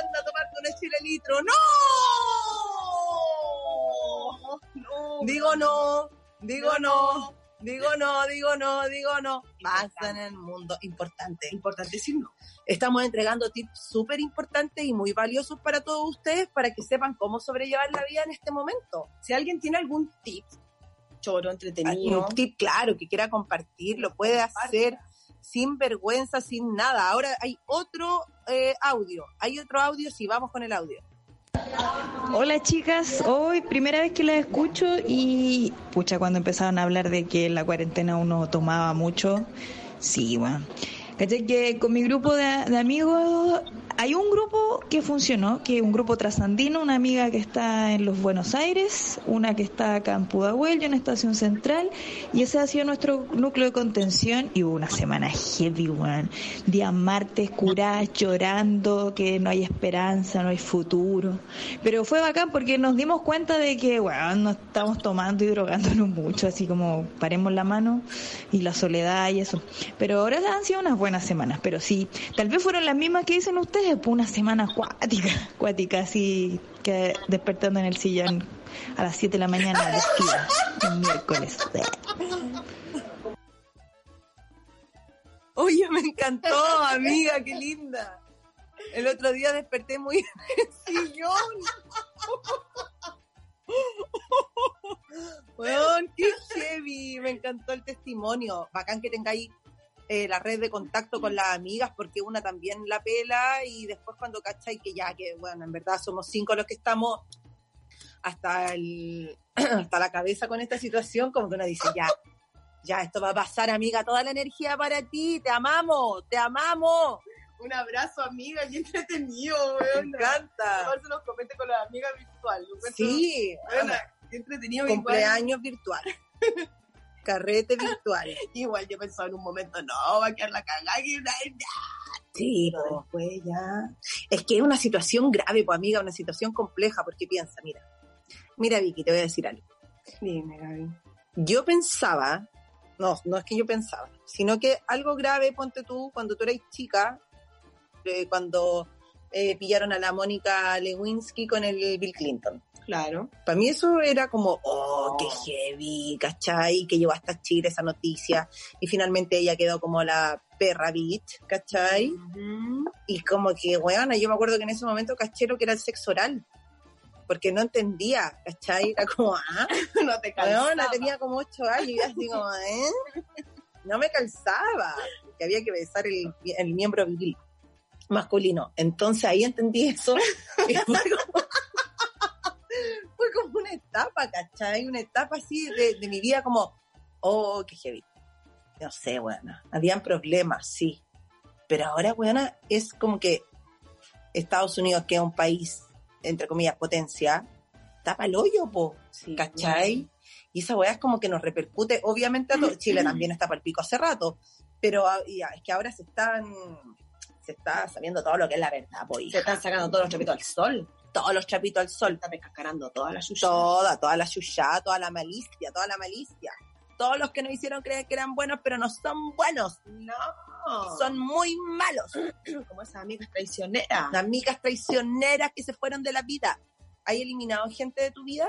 Anda a tomarte un chile litro. ¡No! No. Digo no, digo no, digo no, digo no, digo no. Pasa en el mundo. Importante. Importantísimo. Estamos entregando tips súper importantes y muy valiosos para todos ustedes para que sepan cómo sobrellevar la vida en este momento. Si alguien tiene algún tip, choro, entretenido, Un tip claro que quiera compartir, lo puede hacer sin vergüenza, sin nada. Ahora hay otro eh, audio, hay otro audio, si vamos con el audio. Hola chicas, hoy primera vez que las escucho y pucha cuando empezaron a hablar de que la cuarentena uno tomaba mucho, sí, bueno. ¿Cachai? Que con mi grupo de, de amigos hay un grupo que funcionó, que es un grupo trasandino, una amiga que está en los Buenos Aires, una que está acá en Pudahuel, en Estación Central, y ese ha sido nuestro núcleo de contención y hubo una semana heavy, weón. Día martes, curadas, llorando, que no hay esperanza, no hay futuro. Pero fue bacán porque nos dimos cuenta de que, weón, nos estamos tomando y drogándonos mucho, así como paremos la mano y la soledad y eso. Pero ahora han sido unas buenas semanas, pero sí, tal vez fueron las mismas que dicen ustedes, pues una semana acuática, acuática, así que despertando en el sillón a las 7 de la mañana un miércoles. Oye, me encantó, amiga, qué linda. El otro día desperté muy en el sillón. Qué heavy. Me encantó el testimonio. Bacán que tengáis eh, la red de contacto con las amigas, porque una también la pela y después cuando cacháis que ya, que bueno, en verdad somos cinco los que estamos hasta, el, hasta la cabeza con esta situación, como que uno dice, ya, ya, esto va a pasar, amiga, toda la energía para ti, te amamos, te amamos. Un abrazo, amiga, y entretenido, Me weón. encanta. Tomarse los copetes con la amiga virtual. Sí, qué entretenido. cumpleaños virtual. Carrete virtual. Igual yo pensaba en un momento, no, va a quedar la cagada. una- Sí, Pero después ya. Es que es una situación grave, pues amiga, una situación compleja, porque piensa, mira, mira Vicky, te voy a decir algo. Dime, Gaby. Yo pensaba, no, no es que yo pensaba, sino que algo grave, ponte tú, cuando tú eras chica, eh, cuando eh, pillaron a la Mónica Lewinsky con el Bill Clinton. Claro. Para mí eso era como, oh, qué heavy, ¿cachai? Que llevó hasta Chile esa noticia. Y finalmente ella quedó como la perra bitch, ¿cachai? Y como que, weona, yo me acuerdo que en ese momento caché lo que era el sexo oral. Porque no entendía, ¿cachai? Era como, ah, no te calzaba. weona, tenía como ocho años y así como, ¿eh? No me calzaba. Que había que besar el, el miembro viril masculino. Entonces ahí entendí eso. Y fue como, fue como una etapa, ¿cachai? Una etapa así de, de mi vida como, oh, qué heavy. No sé, weona. Habían problemas, sí. Pero ahora, weona, es como que Estados Unidos, que es un país, entre comillas, potencia, tapa el hoyo, po. Sí. ¿cachai? Y esa weá es como que nos repercute, obviamente a todo. Chile también está para el pico hace rato, pero ah, ya, es que ahora se están, se está sabiendo todo lo que es la verdad, po, Se están sacando todos los chapitos al sol. Todos los chapitos al sol, Está pescascarando toda la suya. toda, toda la chuchá, toda la malicia, toda la malicia. Todos los que nos hicieron creer que eran buenos, pero no son buenos, No. son muy malos. como esas amigas traicioneras. Amigas traicioneras que se fueron de la vida. ¿Hay eliminado gente de tu vida?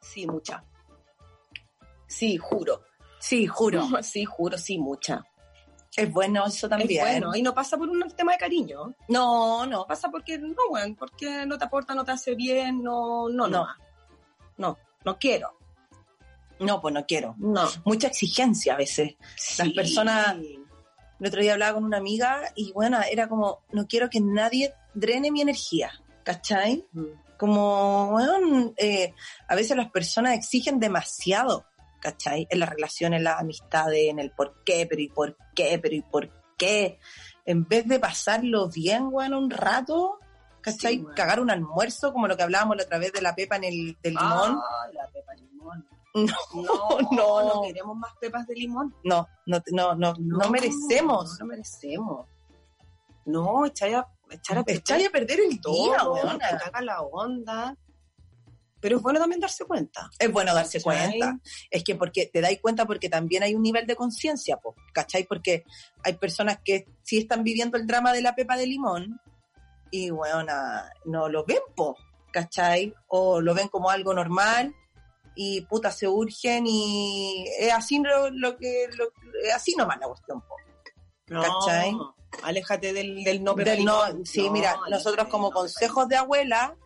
Sí, mucha. Sí, juro. Sí, juro. Sí, juro, sí, mucha. Es bueno eso también. Es bueno, y no pasa por un tema de cariño. No, no. Pasa porque, no, bueno, porque no te aporta, no te hace bien, no, no, No. no. No, quiero. No, pues no quiero. No. Mucha exigencia a veces. Las personas- El otro día hablaba con una amiga y bueno, era como, no quiero que nadie drene mi energía, ¿cachai? Mm. Como, bueno, eh, a veces las personas exigen demasiado, ¿cachai? En las relaciones, en las amistades, en el por qué, pero y por qué, pero y por qué. En vez de pasarlo bien, bueno, un rato, ¿cachai? Sí. Cagar un almuerzo, como lo que hablábamos la otra vez de la pepa en el del limón. Ah, la pepa de limón. No, No, no. no, queremos más pepas de limón. No, no, no, no, no, merecemos. No, merecemos. No, echar a, echar a Echar a perder el día, te caga la onda. Pero es bueno también darse cuenta. Es bueno darse ¿Cachai? cuenta. Es que porque te dais cuenta porque también hay un nivel de conciencia, po, ¿cachai? Porque hay personas que sí están viviendo el drama de la pepa de limón y, bueno, no lo ven, po, ¿cachai? O lo ven como algo normal y puta se urgen y es así lo, lo que lo- es así nomás la cuestión, po. ¿Cachai? Aléjate del, del no pepa Del no- sí, No, mira, nosotros como no consejos de abuela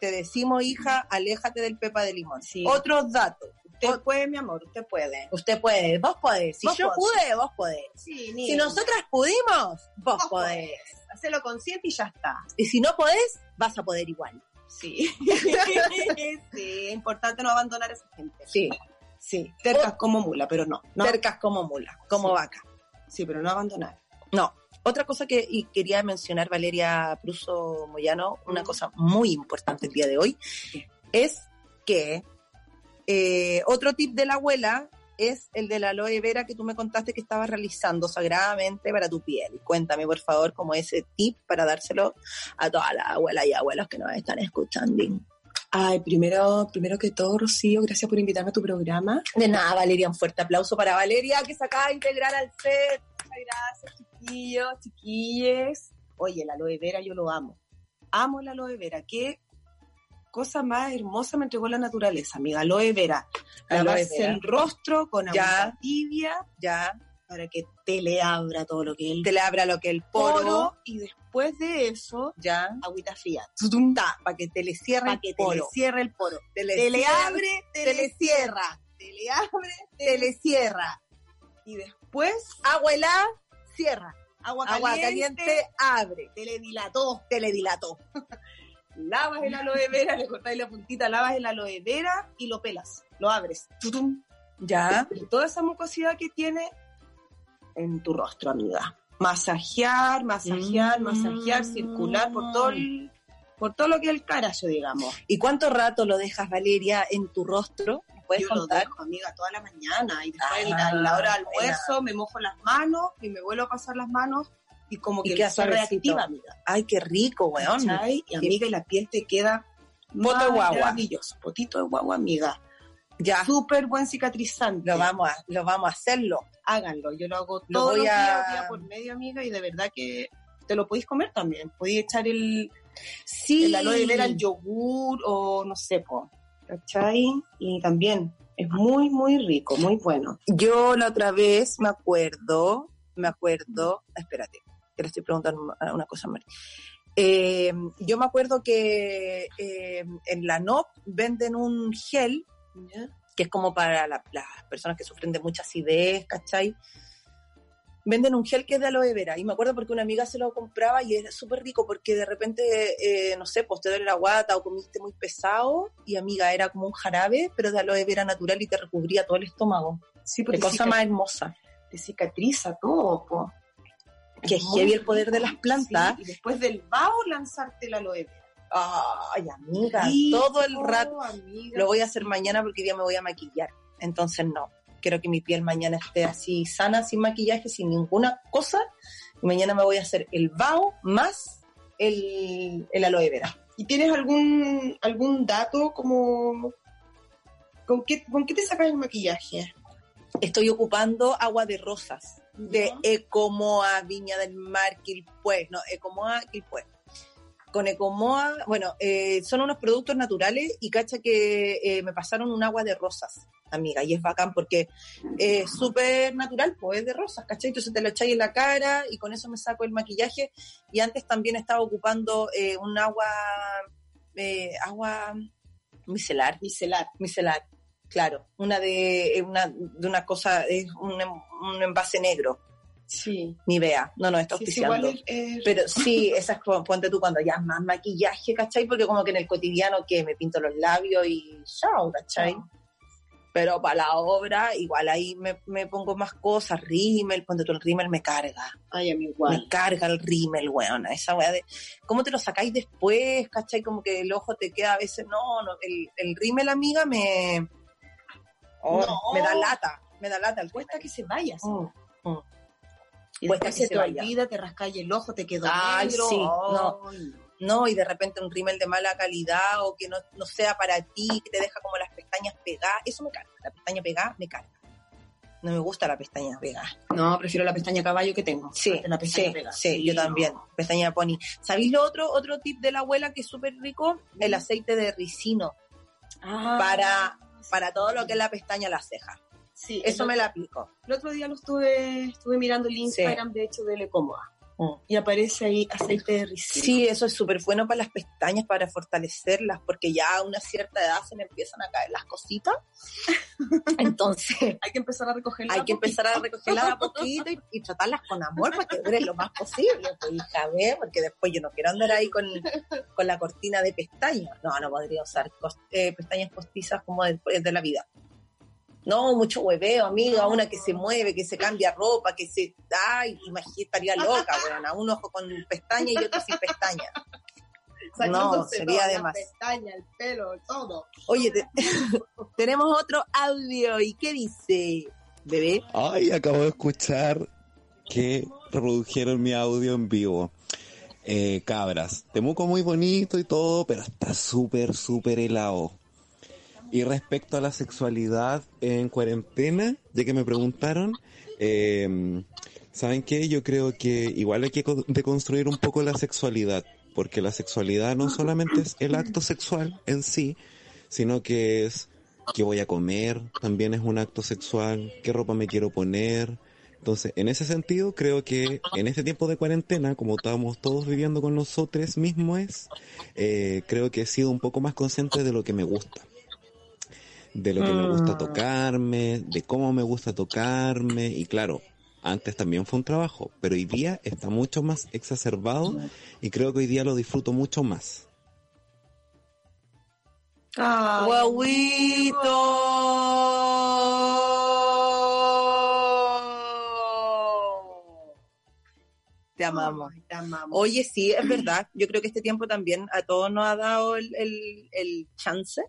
te decimos, hija, aléjate del pepa de limón. Sí. Otros datos. Usted puede, mi amor, usted puede. Usted puede, vos podés. Si Vos yo podés. pude, vos podés. Sí, Si nosotras pudimos, vos Vos podés. Hacelo consciente y ya está. Y si no podés, vas a poder igual. Sí. sí, importante no abandonar a esa gente. Sí, sí. Tercas como mula, pero no. no. Tercas como mula, como Sí. vaca. Sí, pero no abandonar. No. Otra cosa que y quería mencionar, Valeria Pruso Moyano, una cosa muy importante el día de hoy, es que eh, otro tip de la abuela es el de la aloe vera que tú me contaste que estabas realizando sagradamente para tu piel. Cuéntame, por favor, cómo es ese tip para dárselo a todas las abuelas y abuelos que nos están escuchando. Ay, primero, primero que todo, Rocío, gracias por invitarme a tu programa. De nada, Valeria, un fuerte aplauso para Valeria que se acaba de integrar al set. Gracias, chiquillos, chiquilles. Oye, el aloe vera yo lo amo. Amo el aloe vera. ¿Qué, cosa más hermosa me entregó la naturaleza, amiga, aloe vera. Lavarse el rostro con agua tibia Ya, para que te le abra todo lo que el te le abra lo que el poro, poro y después de eso, ya, agüita fría. para que te le cierre el que te le poro. cierre el poro. Te le, Te le abre, te le cierra. Te le abre, Te le cierra. y después Agua helada, cierra. agua Agua caliente, caliente, abre. te le dilató. Te le dilató. Lavas el aloe vera, le cortáis la puntita, lavas el aloe vera y lo pelas, lo abres. Tutum. Ya. Y toda esa mucosidad que tiene en tu rostro, amiga. Masajear, masajear, Mm. masajear, circular por todo el- por todo lo que es el carajo, digamos. ¿Y cuánto rato lo dejas, Valeria, en tu rostro? ¿Me ¿Puedes Yo lo contar? dejo, amiga, toda la mañana. Y después Ah, a la hora del almuerzo me mojo las manos y me vuelvo a pasar las manos y como que queda reactiva, amiga. Ay, qué rico, weón. ¿Cachai? Y amiga, y la piel te queda Poto de guagua. maravilloso. Potito de guagua, amiga. Ya, Súper buen cicatrizante. lo vamos a, lo vamos a hacerlo. Háganlo. Yo lo hago Lo todos voy los a- días, día por medio, amiga, y de verdad que te lo podéis comer también. Podéis echar el, Sí. el aloe vera al yogur o no sé, po. ¿Cachai? Y también es muy, muy rico, muy bueno. Yo la otra vez me acuerdo, me acuerdo, espérate, que le estoy preguntando una cosa Mari. Eh, yo me acuerdo que eh, en la NOP venden un gel que es como para la- las personas que sufren de mucha acidez, ¿cachai? Venden un gel que es de aloe vera. Y me acuerdo porque una amiga se lo compraba y es súper rico porque de repente, eh, no sé, pues te duele la guata o comiste muy pesado y amiga, era como un jarabe, pero de aloe vera natural y te recubría todo el estómago. Sí, Qué porque cosa cica- más hermosa. te cicatriza todo, po. Que Es heavy el poder de las plantas. sí, y después del vaho lanzarte el aloe vera. Ay, amiga, todo el rato. amiga. Lo voy a hacer mañana porque hoy día me voy a maquillar. Entonces no. Quiero que mi piel mañana esté así sana, sin maquillaje, sin ninguna cosa. Y mañana me voy a hacer el vaho más el, el aloe vera. ¿Y tienes algún algún dato como con qué con qué te sacas el maquillaje? Estoy ocupando agua de rosas de. Ecomoa, Viña del Mar, Quilpué. No, Ecomoa, Quilpué. Con Ecomoa, bueno, eh, son unos productos naturales y cacha que eh, me pasaron un agua de rosas, amiga, y es bacán porque es súper natural, pues es de rosas, ¿cachai? Entonces te lo echáis en la cara y con eso me saco el maquillaje. Y antes también estaba ocupando eh, un agua, eh, agua micelar, Micelar. micelar, claro, una de, eh, una, de una cosa, es un, em- un envase negro, Sí. ni vea, no, no, está Sí, es auspiciando. igual es- es- Pero sí, esa es como, ponte tú cuando ya más maquillaje, ¿cachai? Porque como que en el cotidiano que me pinto los labios y chao, ¿cachai? Pero para la obra, igual ahí me, me pongo más cosas, rímel, ponte tú el rímel me carga. Ay, a mí igual. Me carga el rímel, weón. Esa weá de. ¿Cómo te lo sacáis después? ¿Cachai? Como que el ojo te queda a veces. No, no. El, el rímel, amiga, me. oh, No. Me da lata. Me da lata Cuesta que se vaya. Mm, mm. Y Cuesta después que se se te vaya. olvida, te rascáis el ojo, te quedó Ay, negro. sí, no. Ay, No, y de repente un rímel de mala calidad o que no, no sea para ti, que te deja como las pestañas pegadas. Eso me carga. La pestaña pegada me carga. No me gusta la pestaña pegada. No, prefiero la pestaña caballo que tengo. Sí, la pestaña sí, pegada. sí, yo no. también. Pestaña pony. ¿Sabéis lo otro? Otro tip de la abuela que es súper rico, el aceite de ricino Ah, para, para todo lo que es la pestaña la ceja. Sí, Eso me la aplico. el otro día lo estuve, estuve mirando el Instagram, de hecho, de Lecomoa. Mm. Y aparece ahí aceite de ricino. Sí, eso es súper bueno para las pestañas, para fortalecerlas, porque ya a una cierta edad se me empiezan a caer las cositas. Entonces, Hay que empezar a recogerla. hay que empezar a recogerlas a poquito y, y tratarlas con amor para que duren lo más posible, pues, hija, porque después yo no quiero andar ahí con, con la cortina de pestañas. No, no podría usar eh, pestañas postizas como después de la vida. No, mucho hueveo, amiga, una que se mueve, que se cambia ropa, que se... Ay, imagínate, estaría loca, weona, un ojo con pestaña y otro sin pestaña. No, sería de más. pestaña, el pelo, todo. Oye, te- tenemos otro audio, ¿y qué dice? Bebé, Ay, acabo de escuchar que reprodujeron mi audio en vivo. Eh, cabras, Temuco muy bonito y todo, pero está súper, súper helado. Y respecto a la sexualidad en cuarentena, ya que me preguntaron, eh, ¿saben qué? Yo creo que igual hay que co- deconstruir un poco la sexualidad, porque la sexualidad no solamente es el acto sexual en sí, sino que es qué voy a comer, también es un acto sexual, qué ropa me quiero poner. Entonces, en ese sentido, creo que en este tiempo de cuarentena, como estábamos todos viviendo con nosotros mismos, eh, creo que he sido un poco más consciente de lo que me gusta. De lo que me gusta Mm. tocarme, de cómo me gusta tocarme, y claro, antes también fue un trabajo, pero hoy día está mucho más exacerbado y creo que hoy día lo disfruto mucho más. ¡Guauito! Te amamos. Te amamos. Oye, sí, es verdad. Yo creo que este tiempo también a todos nos ha dado el, el, el chance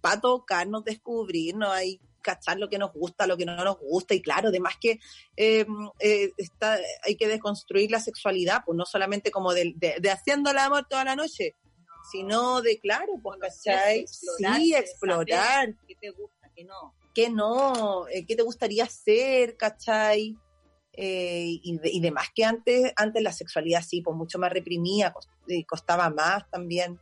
para tocarnos, descubrirnos, ahí cachar lo que nos gusta, lo que no nos gusta. Y claro, además que eh, eh, está, hay que desconstruir la sexualidad, pues no solamente como de, de, de haciendo el amor toda la noche, sino de, claro, pues, ¿cachai? Sí, explorar. ¿Qué te gusta? ¿Qué no? qué no, Eh, qué te gustaría hacer, ¿cachai? Eh, y, de- y demás que antes, antes la sexualidad sí, pues mucho más y costaba más también.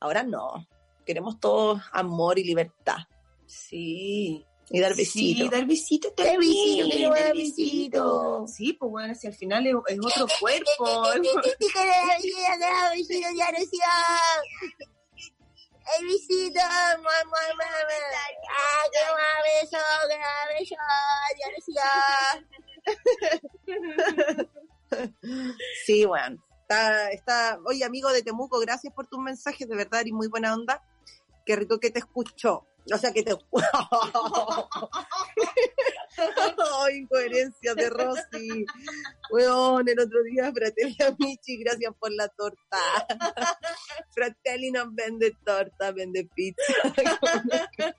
Ahora no, queremos todos amor y libertad. Sí. Y dar Sí, besitos. dar besitos también, besitos, quiero dar besitos. Sí, pues bueno, si al final es, es otro cuerpo. El besito, mua, mua. Ah, que más beso, que beso, decía. Sí, bueno. Está, está, oye, amigo de Temuco, gracias por tus mensajes, de verdad, y muy buena onda. Qué rico que te escucho. O sea, que te... Ay, incoherencia de Rosy. Weón, el otro día Fratelli a Michi, gracias por la torta. Fratelli nos vende torta, vende pizza.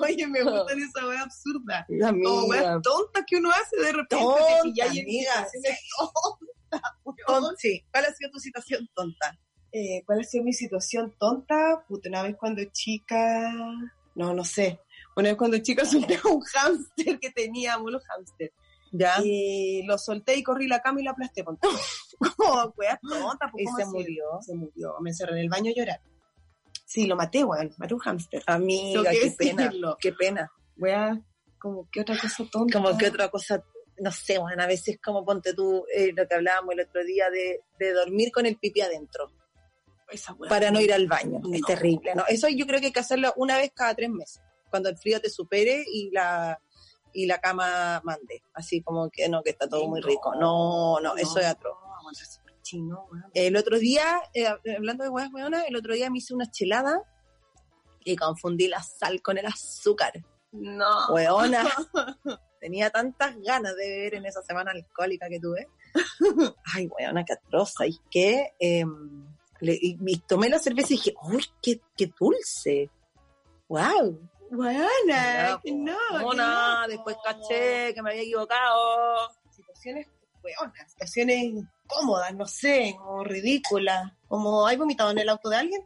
Oye, me gustan esa wea absurda. Como weas tontas que uno hace de repente. Tonta, que ya amiga, situaciones tontas, weón. ton- sí. ¿Cuál ha sido tu situación tonta? Eh, ¿Cuál ha sido mi situación tonta? Puta, una vez cuando chica... No, no sé. Una vez cuando chica solté un hámster que teníamos, los hámster. ¿Ya? Y lo solté y corrí la cama y lo aplasté. Como weas tontas. pues, Y ¿cómo se murió. Se murió. Me encerré en el baño a llorar. Sí, lo maté, weón. Maté un hámster. Amiga, qué pena. Qué pena. Wea, como que otra cosa tonta. Como que otra cosa, no sé, bueno, a veces como ponte tú eh, lo que hablábamos el otro día de, de dormir con el pipi adentro Esa para no ir al baño. Es terrible, ¿no? Eso yo creo que hay que hacerlo una vez cada tres meses, cuando el frío te supere y la y la cama mande. Así como que no, que está todo muy rico. No, no, eso es atroz. Chino. El otro día, eh, hablando de huevas weonas, el otro día me hice una chelada y confundí la sal con el azúcar. No. Weona. Tenía tantas ganas de beber en esa semana alcohólica que tuve. Ay, weona, qué atroz. ¿Y qué? Em, le- y, y tomé la cerveza y dije, uy, qué, qué dulce. Wow. Buena, que no. que Mona, no. después caché que me había equivocado. Situaciones situaciones incómodas, no sé, como ridículas. Como, ¿hay vomitado en el auto de alguien?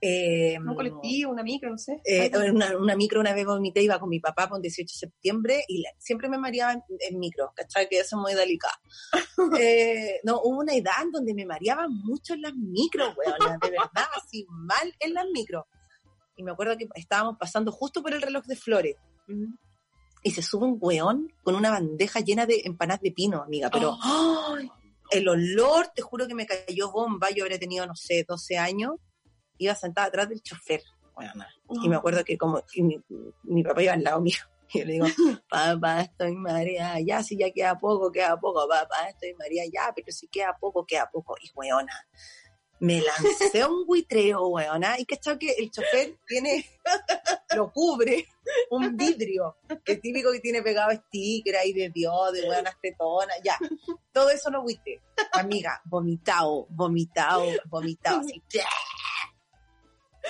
Eh, ¿Un colectivo, una micro, no sé? Eh, una, una micro una vez vomité, iba con mi papá por un 18 de septiembre y la- siempre me mareaba en, en micro, ¿cachai? Que eso es muy delicado. Eh, no, hubo una edad en donde me mareaba mucho en las micros, weón, de verdad, así mal en las micros. Y me acuerdo que estábamos pasando justo por el reloj de flores Mm. y se sube un weón con una bandeja llena de empanadas de pino, amiga, pero Ay, el olor, te juro que me cayó bomba, yo habría tenido, no sé, 12 años, iba sentada atrás del chofer, weón, y me acuerdo que como mi, mi papá iba al lado mío. Y yo le digo, papá, estoy María, ya, si ya queda poco, queda poco, papá, estoy María, ya, pero si queda poco, queda poco. Y weona, me lancé un buitreo, weona, y cachado que el chofer tiene, lo cubre un vidrio, que es típico que tiene pegado sticker ahí de Dios, de weonas tetonas, ya. Todo eso no buitre. Amiga, vomitado, vomitado, vomitado, así,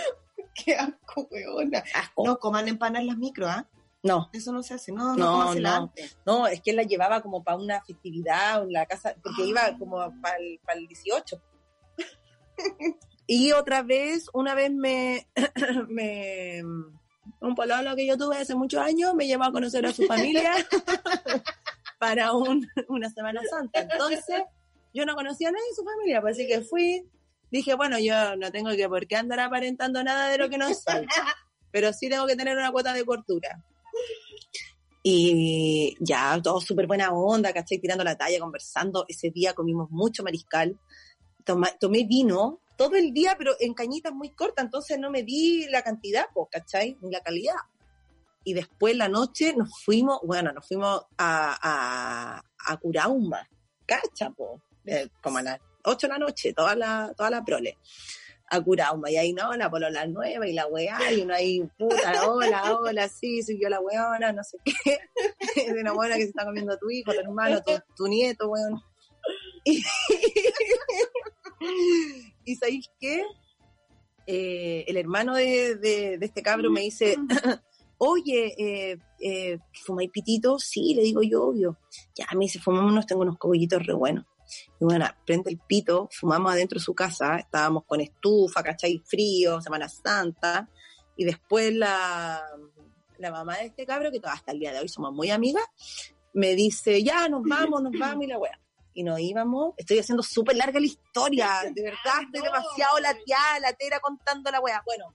qué asco, weona. asco. No coman empanas en las micro, ¿ah? No, Eso no se hace, no, no, No, no. No, es que él la llevaba como para una festividad en la casa, porque Ah. iba como para el, 18. y otra vez, una vez me, me un pololo que yo tuve hace muchos años me llevó a conocer a su familia para un- una Semana Santa. Entonces, yo no conocía a nadie de su familia, pues así que fui, dije, bueno, yo no tengo que por qué andar aparentando nada de lo que no soy, pero sí tengo que tener una cuota de cortura. Y ya, todo súper buena onda, ¿cachai? Tirando la talla, conversando. Ese día comimos mucho mariscal. tomé vino todo el día, pero en cañitas muy cortas, entonces no me di la cantidad, pues, ¿cachai? Ni la calidad. Y después la noche nos fuimos, bueno, nos fuimos a, a, a Curauma, ¿cacha, po? Eh, como a las 8 de la noche, toda la, toda la prole a Curauma. Y ahí no, la polola nueva y la weá, y uno ahí, puta, hola, hola, sí, soy yo la weona, no sé qué. de una buena que se está comiendo tu hijo, tu hermano, tu, nieto, weón. Y, y ¿sabéis qué? Eh, el hermano de, de, este cabro me dice, oye, eh, eh, ¿fumáis pitito? Sí, le digo yo, obvio. Ya, me dice, fumámonos, tengo unos cogollitos re buenos. Y bueno, prende el pito, fumamos adentro de su casa, estábamos con estufa, ¿cachai? Frío, Semana Santa. Y después la, la mamá de este cabro, que hasta el día de hoy somos muy amigas, me dice, ya, nos vamos, nos vamos y la wea. Y nos íbamos, estoy haciendo súper larga la historia, de verdad, estoy demasiado la tía, la tera contando la wea. Bueno,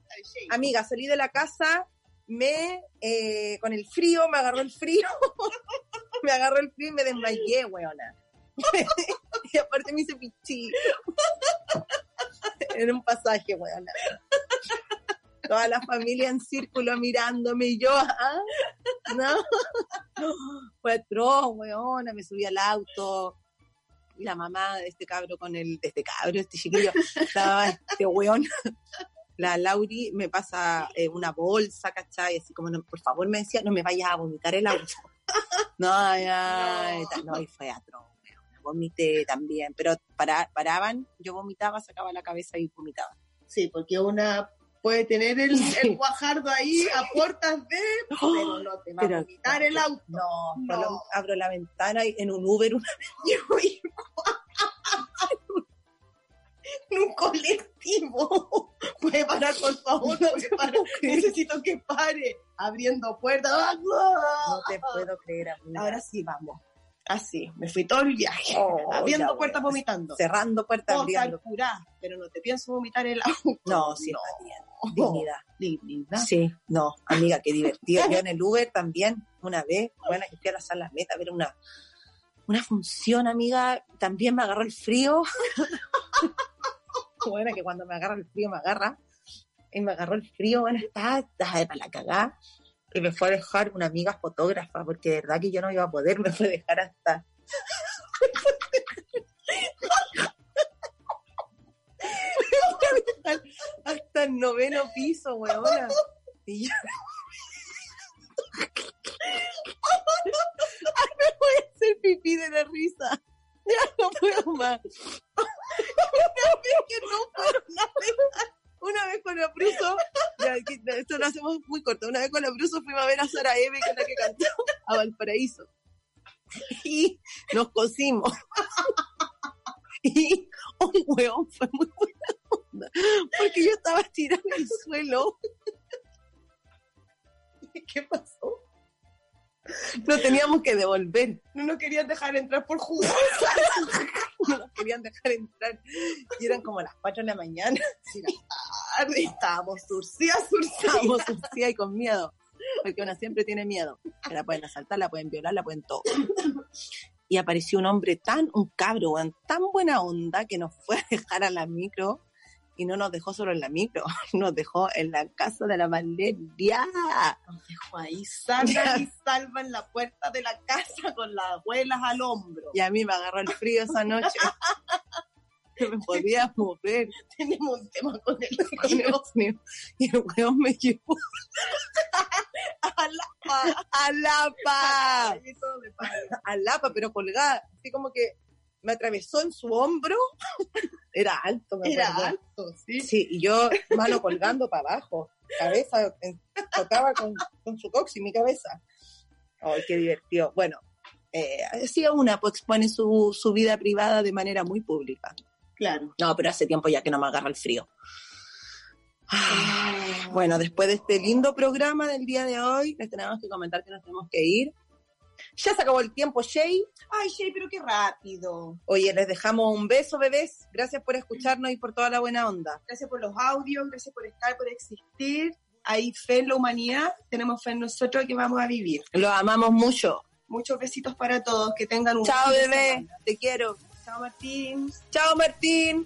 amiga, salí de la casa, me, eh, con el frío, me agarró el frío, me agarró el frío y me desmayé, weona. y aparte me hice pichí. en un pasaje, weón. Toda la familia en círculo mirándome y yo, ¿ah? ¿no? Fue atroz, weona, me subí al auto. Y la mamá de este cabro con el, de este cabro, este chiquillo, estaba este weón. La Lauri me pasa eh, una bolsa, ¿cachai? Así como, por favor, me decía, no me vayas a vomitar el auto. No, ya, no, y fue atroz vomité también, pero para, paraban, yo vomitaba, sacaba la cabeza y vomitaba. Sí, porque una puede tener el, el guajardo ahí a puertas de, pero no te va a vomitar el auto. No, no. abro la ventana y en un Uber una vez en un colectivo. Puede parar, por favor, necesito que pare, abriendo puertas. No te puedo creer. Ahora sí, vamos. Así, me fui todo el viaje, oh, abriendo puertas, vomitando. Cerrando puertas, abriendo. pero no te pienso vomitar el auto. No, sí, no. Dignidad. Dignidad. Sí, no, amiga, qué divertido. Yo en el Uber también, una vez, bueno, que fui a la sala meta a ver una, una función, amiga, también me agarró el frío. bueno, que cuando me agarra el frío me agarra. Y me agarró el frío, bueno, estaba, para la cagada y me fue a dejar una amiga fotógrafa, porque de verdad que yo no iba a poder, me fue a dejar hasta... hasta el noveno piso, weona. Y yo... me voy a hacer pipí de la risa. Ya no puedo más. Que no puedo una vez con la Pruso, esto lo hacemos muy corto, una vez con la Pruso fuimos a ver a Sara Eve, que es la que cantó a Valparaíso. Y nos cosimos. Y un hueón fue muy buena onda, porque yo estaba tirando el suelo. ¿Y qué pasó? No teníamos que devolver. No nos querían dejar entrar por jugo. no nos querían dejar entrar. Y eran como las 4 de la mañana. Y estábamos surcidas, estábamos surcidas y con miedo. Porque una siempre tiene miedo. La pueden asaltar, la pueden violar, la pueden todo. Y apareció un hombre tan, un cabro, tan buena onda que nos fue a dejar a la micro y no nos dejó solo en la micro, nos dejó en la casa de la Valeria. Nos dejó ahí sana y salva en la puerta de la casa con las abuelas al hombro. Y a mí me agarró el frío esa noche. Me podía mover. Tenemos un tema con el frío. Y el weón me llevó a Lapa. A Lapa. A Lapa, pero colgada. Así como que me atravesó en su hombro. Era alto, me Era alto, sí. Sí, y yo, mano colgando para abajo, cabeza, tocaba con, su cox y mi cabeza. Ay, qué divertido. Bueno, eh, hacía una, pues expone su, su vida privada de manera muy pública. Claro. No, pero hace tiempo ya que no me agarra el frío. bueno, después de este lindo programa del día de hoy, les tenemos que comentar que nos tenemos que ir. Ya se acabó el tiempo, Shay. Ay, Shay, pero qué rápido. Oye, les dejamos un beso, bebés. Gracias por escucharnos y por toda la buena onda. Gracias por los audios, gracias por estar, por existir. Hay fe en la humanidad, tenemos fe en nosotros que vamos a vivir. Los amamos mucho. Muchos besitos para todos, que tengan un Chao, bebé. semana. Te quiero. Chao, Martín. Chao, Martín.